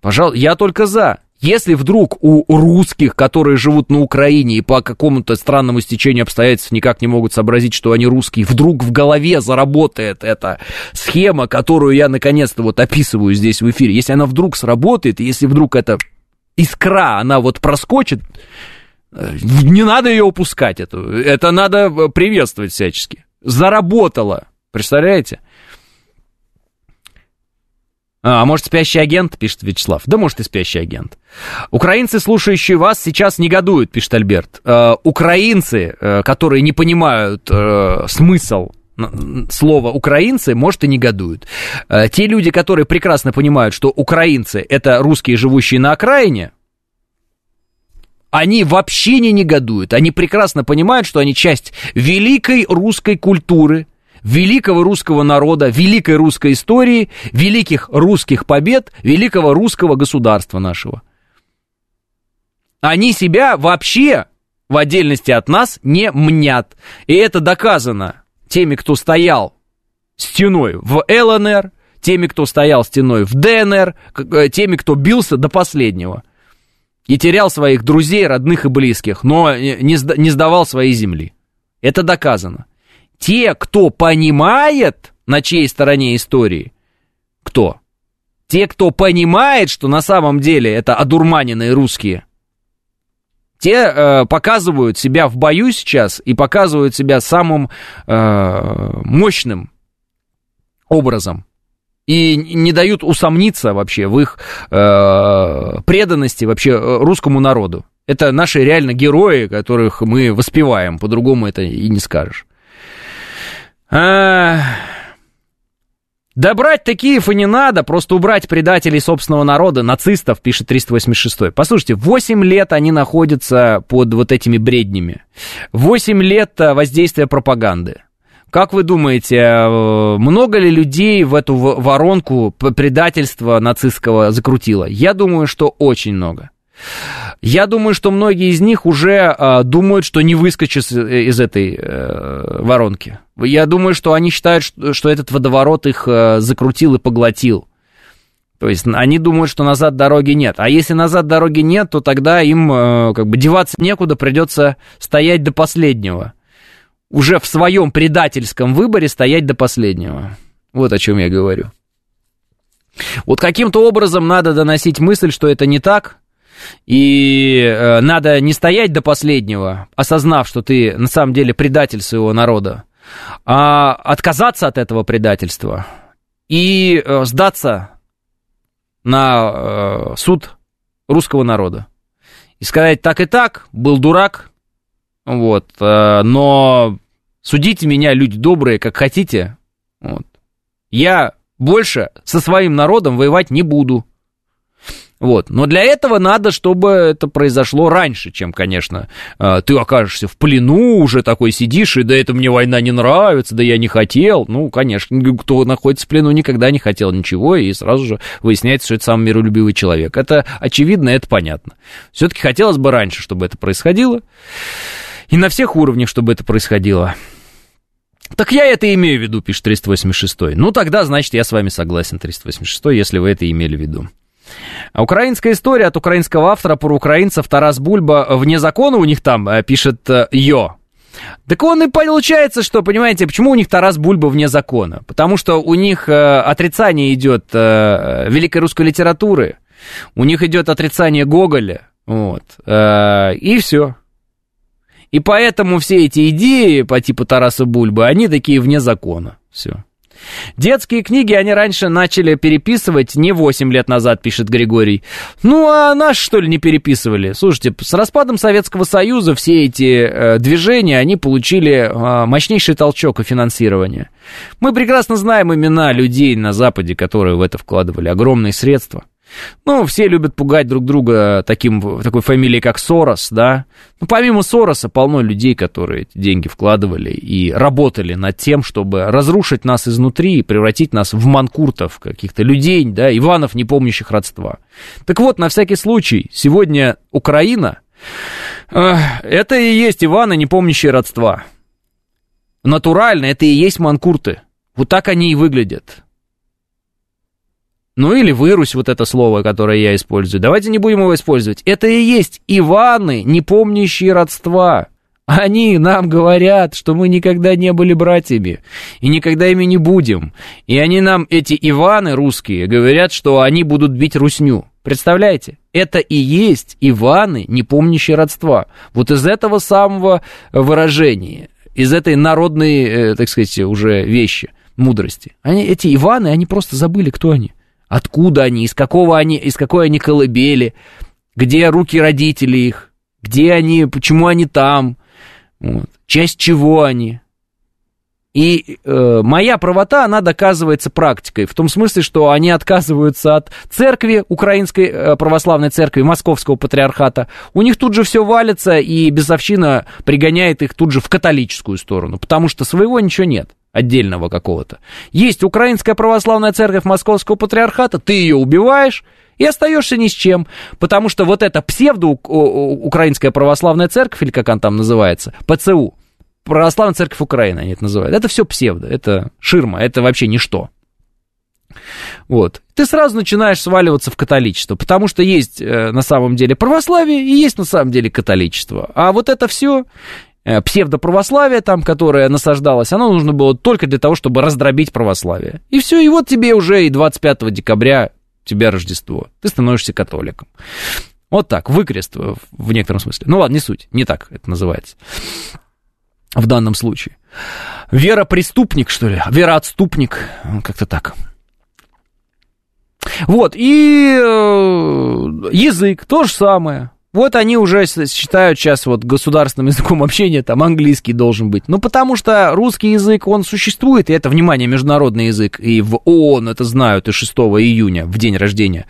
Пожалуй, я только за. Если вдруг у русских, которые живут на Украине и по какому-то странному стечению обстоятельств никак не могут сообразить, что они русские, вдруг в голове заработает эта схема, которую я наконец-то вот описываю здесь в эфире, если она вдруг сработает, если вдруг эта искра, она вот проскочит, э, не надо ее упускать, эту, это надо приветствовать всячески. Заработала, представляете? А, может, спящий агент, пишет Вячеслав. Да, может, и спящий агент. Украинцы, слушающие вас, сейчас негодуют, пишет Альберт. Э, украинцы, э, которые не понимают э, смысл слова украинцы, может, и негодуют. Э, те люди, которые прекрасно понимают, что украинцы это русские, живущие на окраине, они вообще не негодуют. Они прекрасно понимают, что они часть великой русской культуры, великого русского народа, великой русской истории, великих русских побед, великого русского государства нашего. Они себя вообще в отдельности от нас не мнят. И это доказано теми, кто стоял стеной в ЛНР, теми, кто стоял стеной в ДНР, э, теми, кто бился до последнего. И терял своих друзей, родных и близких, но не сдавал своей земли. Это доказано те, кто понимает, на чьей стороне истории, кто? Те, кто понимает, что на самом деле это одурманенные русские, те э, показывают себя в бою сейчас и показывают себя самым э, мощным образом. И не дают усомниться вообще в их э, преданности вообще э, русскому народу. Это наши реально герои, которых мы воспеваем, по-другому это и не скажешь. А... Да брать Киев и не надо, просто убрать предателей собственного народа, нацистов, пишет 386. Послушайте, 8 лет они находятся под вот этими бреднями. 8 лет э, воздействия пропаганды. Как вы думаете, э, много ли людей в эту воронку предательства нацистского закрутило? Я думаю, что очень много. Я думаю, что многие из них уже э, думают, что не выскочат из этой э, воронки. Я думаю, что они считают, что, что этот водоворот их э, закрутил и поглотил. То есть они думают, что назад дороги нет. А если назад дороги нет, то тогда им э, как бы деваться некуда, придется стоять до последнего. Уже в своем предательском выборе стоять до последнего. Вот о чем я говорю. Вот каким-то образом надо доносить мысль, что это не так, и э, надо не стоять до последнего, осознав, что ты на самом деле предатель своего народа, а отказаться от этого предательства и э, сдаться на э, суд русского народа. И сказать так и так, был дурак, вот, но судите меня, люди добрые, как хотите, вот. Я больше со своим народом воевать не буду. Вот. Но для этого надо, чтобы это произошло раньше, чем, конечно, э, ты окажешься в плену, уже такой сидишь, и да это мне война не нравится, да я не хотел. Ну, конечно, кто находится в плену, никогда не хотел ничего, и сразу же выясняется, что это самый миролюбивый человек. Это очевидно, это понятно. Все-таки хотелось бы раньше, чтобы это происходило, и на всех уровнях, чтобы это происходило. Так я это имею в виду, пишет 386. Ну, тогда, значит, я с вами согласен, 386, если вы это имели в виду. Украинская история от украинского автора про украинцев Тарас Бульба вне закона у них там, э, пишет э, Йо. Так он и получается, что, понимаете, почему у них Тарас Бульба вне закона? Потому что у них э, отрицание идет э, великой русской литературы, у них идет отрицание Гоголя, вот, э, и все. И поэтому все эти идеи по типу Тараса Бульбы, они такие вне закона. Все. Детские книги они раньше начали переписывать не 8 лет назад, пишет Григорий. Ну, а наши, что ли, не переписывали? Слушайте, с распадом Советского Союза все эти э, движения, они получили э, мощнейший толчок и финансирование. Мы прекрасно знаем имена людей на Западе, которые в это вкладывали огромные средства. Ну, все любят пугать друг друга таким, такой фамилией, как Сорос, да. Ну, помимо Сороса, полно людей, которые эти деньги вкладывали и работали над тем, чтобы разрушить нас изнутри и превратить нас в манкуртов, каких-то людей, да, Иванов, не помнящих родства. Так вот, на всякий случай, сегодня Украина, э, это и есть Иваны, не помнящие родства. Натурально, это и есть манкурты. Вот так они и выглядят. Ну или вырусь, вот это слово, которое я использую. Давайте не будем его использовать. Это и есть Иваны, не помнящие родства. Они нам говорят, что мы никогда не были братьями и никогда ими не будем. И они нам, эти Иваны русские, говорят, что они будут бить русню. Представляете? Это и есть Иваны, не помнящие родства. Вот из этого самого выражения, из этой народной, э, так сказать, уже вещи, мудрости. Они, эти Иваны, они просто забыли, кто они. Откуда они, из какого они, из какой они колыбели, где руки родителей их, где они, почему они там, вот. Часть чего они? И э, моя правота, она доказывается практикой, в том смысле, что они отказываются от церкви, украинской э, православной церкви, московского патриархата. У них тут же все валится, и бесовщина пригоняет их тут же в католическую сторону, потому что своего ничего нет отдельного какого-то. Есть украинская православная церковь московского патриархата, ты ее убиваешь, и остаешься ни с чем, потому что вот эта псевдо-украинская православная церковь, или как она там называется, ПЦУ, Православная церковь Украины они это называют, это все псевдо, это ширма, это вообще ничто. Вот. Ты сразу начинаешь сваливаться в католичество, потому что есть э, на самом деле православие и есть на самом деле католичество. А вот это все псевдоправославие там, которое насаждалось, оно нужно было только для того, чтобы раздробить православие. И все, и вот тебе уже и 25 декабря тебя Рождество. Ты становишься католиком. Вот так, выкрест в некотором смысле. Ну ладно, не суть, не так это называется в данном случае. Вера преступник, что ли? Вера отступник, как-то так. Вот, и э, язык, то же самое. Вот они уже считают сейчас вот государственным языком общения, там английский должен быть. Ну, потому что русский язык, он существует, и это, внимание, международный язык, и в ООН это знают, и 6 июня, в день рождения.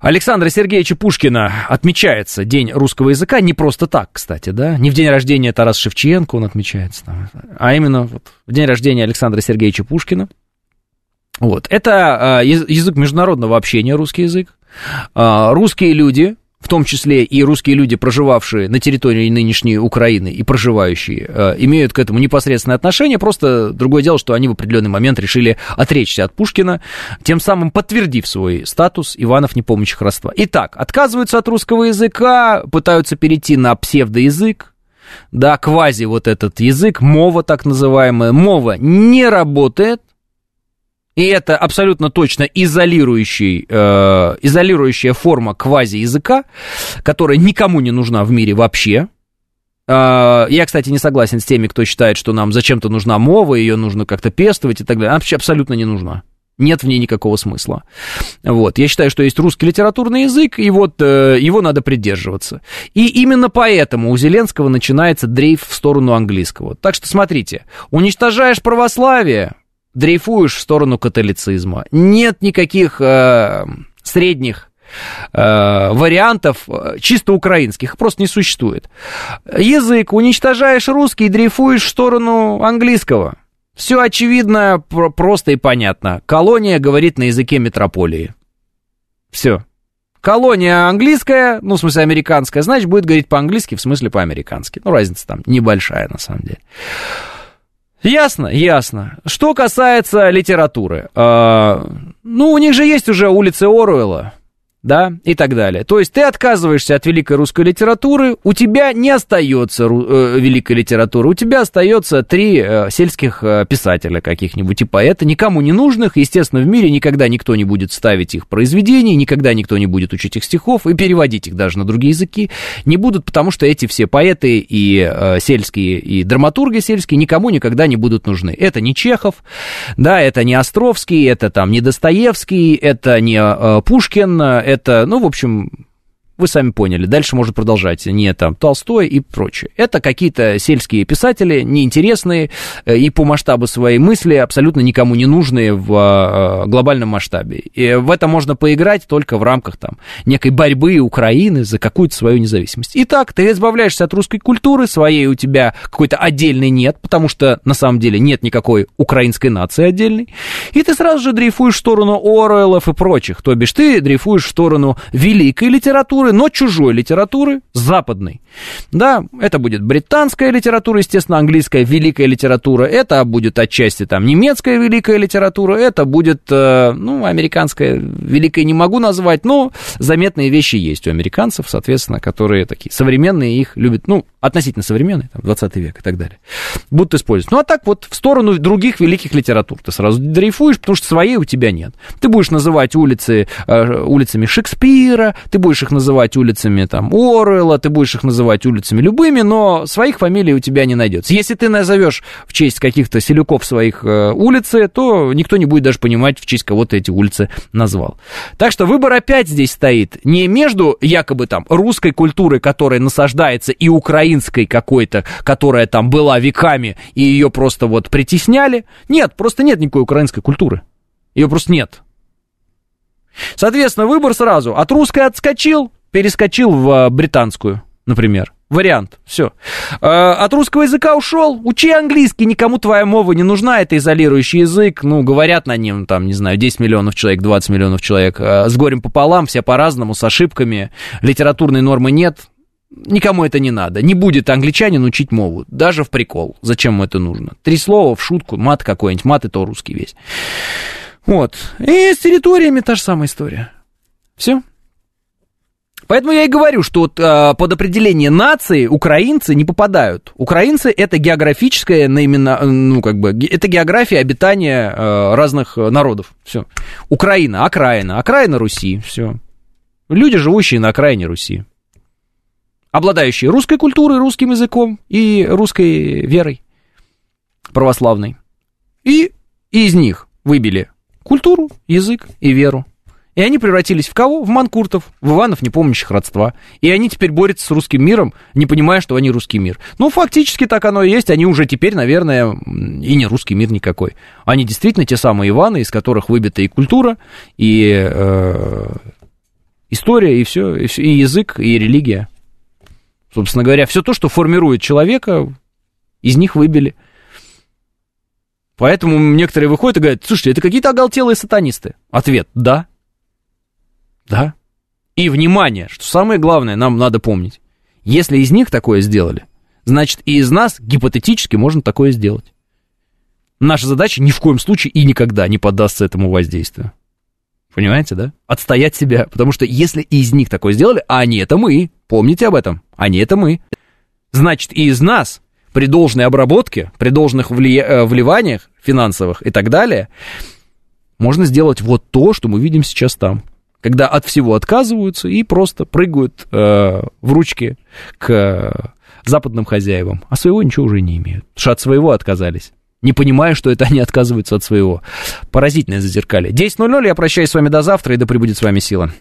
Александра Сергеевича Пушкина отмечается День русского языка не просто так, кстати, да, не в день рождения Тараса Шевченко он отмечается, там, а именно вот в день рождения Александра Сергеевича Пушкина. Вот, это а, язык международного общения, русский язык. А, русские люди, том числе и русские люди, проживавшие на территории нынешней Украины и проживающие, э, имеют к этому непосредственное отношение. Просто другое дело, что они в определенный момент решили отречься от Пушкина, тем самым подтвердив свой статус Иванов непомнящих родства. Итак, отказываются от русского языка, пытаются перейти на псевдоязык, да, квази вот этот язык, мова так называемая. Мова не работает, и это абсолютно точно изолирующий, э, изолирующая форма квази-языка, которая никому не нужна в мире вообще. Э, я, кстати, не согласен с теми, кто считает, что нам зачем-то нужна мова, ее нужно как-то пестовать и так далее. Она вообще абсолютно не нужна. Нет в ней никакого смысла. Вот. Я считаю, что есть русский литературный язык, и вот э, его надо придерживаться. И именно поэтому у Зеленского начинается дрейф в сторону английского. Так что смотрите, уничтожаешь православие, дрейфуешь в сторону католицизма. Нет никаких э, средних э, вариантов э, чисто украинских, просто не существует. Язык, уничтожаешь русский, дрейфуешь в сторону английского. Все очевидно, просто и понятно. Колония говорит на языке метрополии. Все. Колония английская, ну, в смысле, американская, значит, будет говорить по-английски, в смысле, по-американски. Ну, разница там небольшая, на самом деле. Ясно, ясно. Что касается литературы, э, ну, у них же есть уже улицы Оруэлла да, и так далее. То есть ты отказываешься от великой русской литературы, у тебя не остается э, великой литературы, у тебя остается три э, сельских э, писателя каких-нибудь и поэта, никому не нужных, естественно, в мире никогда никто не будет ставить их произведений, никогда никто не будет учить их стихов и переводить их даже на другие языки, не будут, потому что эти все поэты и э, сельские, и драматурги сельские никому никогда не будут нужны. Это не Чехов, да, это не Островский, это там не Достоевский, это не э, Пушкин, это, ну, в общем, вы сами поняли. Дальше можно продолжать. Не там Толстой и прочее. Это какие-то сельские писатели, неинтересные э, и по масштабу своей мысли абсолютно никому не нужные в э, глобальном масштабе. И в это можно поиграть только в рамках там некой борьбы Украины за какую-то свою независимость. Итак, ты избавляешься от русской культуры, своей у тебя какой-то отдельной нет, потому что на самом деле нет никакой украинской нации отдельной. И ты сразу же дрейфуешь в сторону Оруэллов и прочих. То бишь ты дрейфуешь в сторону великой литературы, литературы, но чужой литературы, западной. Да, это будет британская литература, естественно, английская великая литература, это будет отчасти там немецкая великая литература, это будет, э, ну, американская великая не могу назвать, но заметные вещи есть у американцев, соответственно, которые такие современные, их любят, ну, относительно современные, там, 20 век и так далее, будут использовать. Ну, а так вот, в сторону других великих литератур ты сразу дрейфуешь, потому что своей у тебя нет. Ты будешь называть улицы э, улицами Шекспира, ты будешь их называть улицами, там, Оруэлла, ты будешь их называть улицами любыми, но своих фамилий у тебя не найдется. Если ты назовешь в честь каких-то селюков своих э, улицы, то никто не будет даже понимать, в честь кого ты эти улицы назвал. Так что выбор опять здесь стоит не между якобы там русской культурой, которая насаждается, и украинской какой-то, которая там была веками, и ее просто вот притесняли. Нет, просто нет никакой украинской культуры. Ее просто нет. Соответственно, выбор сразу. От русской отскочил, перескочил в э, британскую, например. Вариант, все. От русского языка ушел, учи английский, никому твоя мова не нужна, это изолирующий язык, ну, говорят на нем, там, не знаю, 10 миллионов человек, 20 миллионов человек, э, с горем пополам, все по-разному, с ошибками, литературной нормы нет, Никому это не надо. Не будет англичанин учить мову. Даже в прикол. Зачем ему это нужно? Три слова в шутку, мат какой-нибудь. Мат это русский весь. Вот. И с территориями та же самая история. Все. Поэтому я и говорю, что вот, э, под определение нации украинцы не попадают. Украинцы это географическое наименно, ну как бы, это география обитания э, разных народов. Все. Украина, окраина, окраина Руси. Все. Люди, живущие на окраине Руси обладающие русской культурой, русским языком и русской верой православной. И из них выбили культуру, язык и веру. И они превратились в кого? В манкуртов, в Иванов, не помнящих родства. И они теперь борются с русским миром, не понимая, что они русский мир. Ну, фактически так оно и есть. Они уже теперь, наверное, и не русский мир никакой. Они действительно те самые Иваны, из которых выбита и культура, и э, история, и все, и язык, и религия. Собственно говоря, все то, что формирует человека, из них выбили. Поэтому некоторые выходят и говорят, слушайте, это какие-то оголтелые сатанисты. Ответ – да. Да. И внимание, что самое главное нам надо помнить. Если из них такое сделали, значит и из нас гипотетически можно такое сделать. Наша задача ни в коем случае и никогда не поддастся этому воздействию. Понимаете, да? Отстоять себя. Потому что если из них такое сделали, а они это мы, помните об этом, они это мы. Значит, и из нас при должной обработке, при должных вли... Э, вливаниях финансовых и так далее, можно сделать вот то, что мы видим сейчас там. Когда от всего отказываются и просто прыгают э, в ручки к западным хозяевам, а своего ничего уже не имеют. Потому что от своего отказались не понимая, что это они отказываются от своего. Поразительное зазеркалье. 10.00, я прощаюсь с вами до завтра, и да пребудет с вами сила.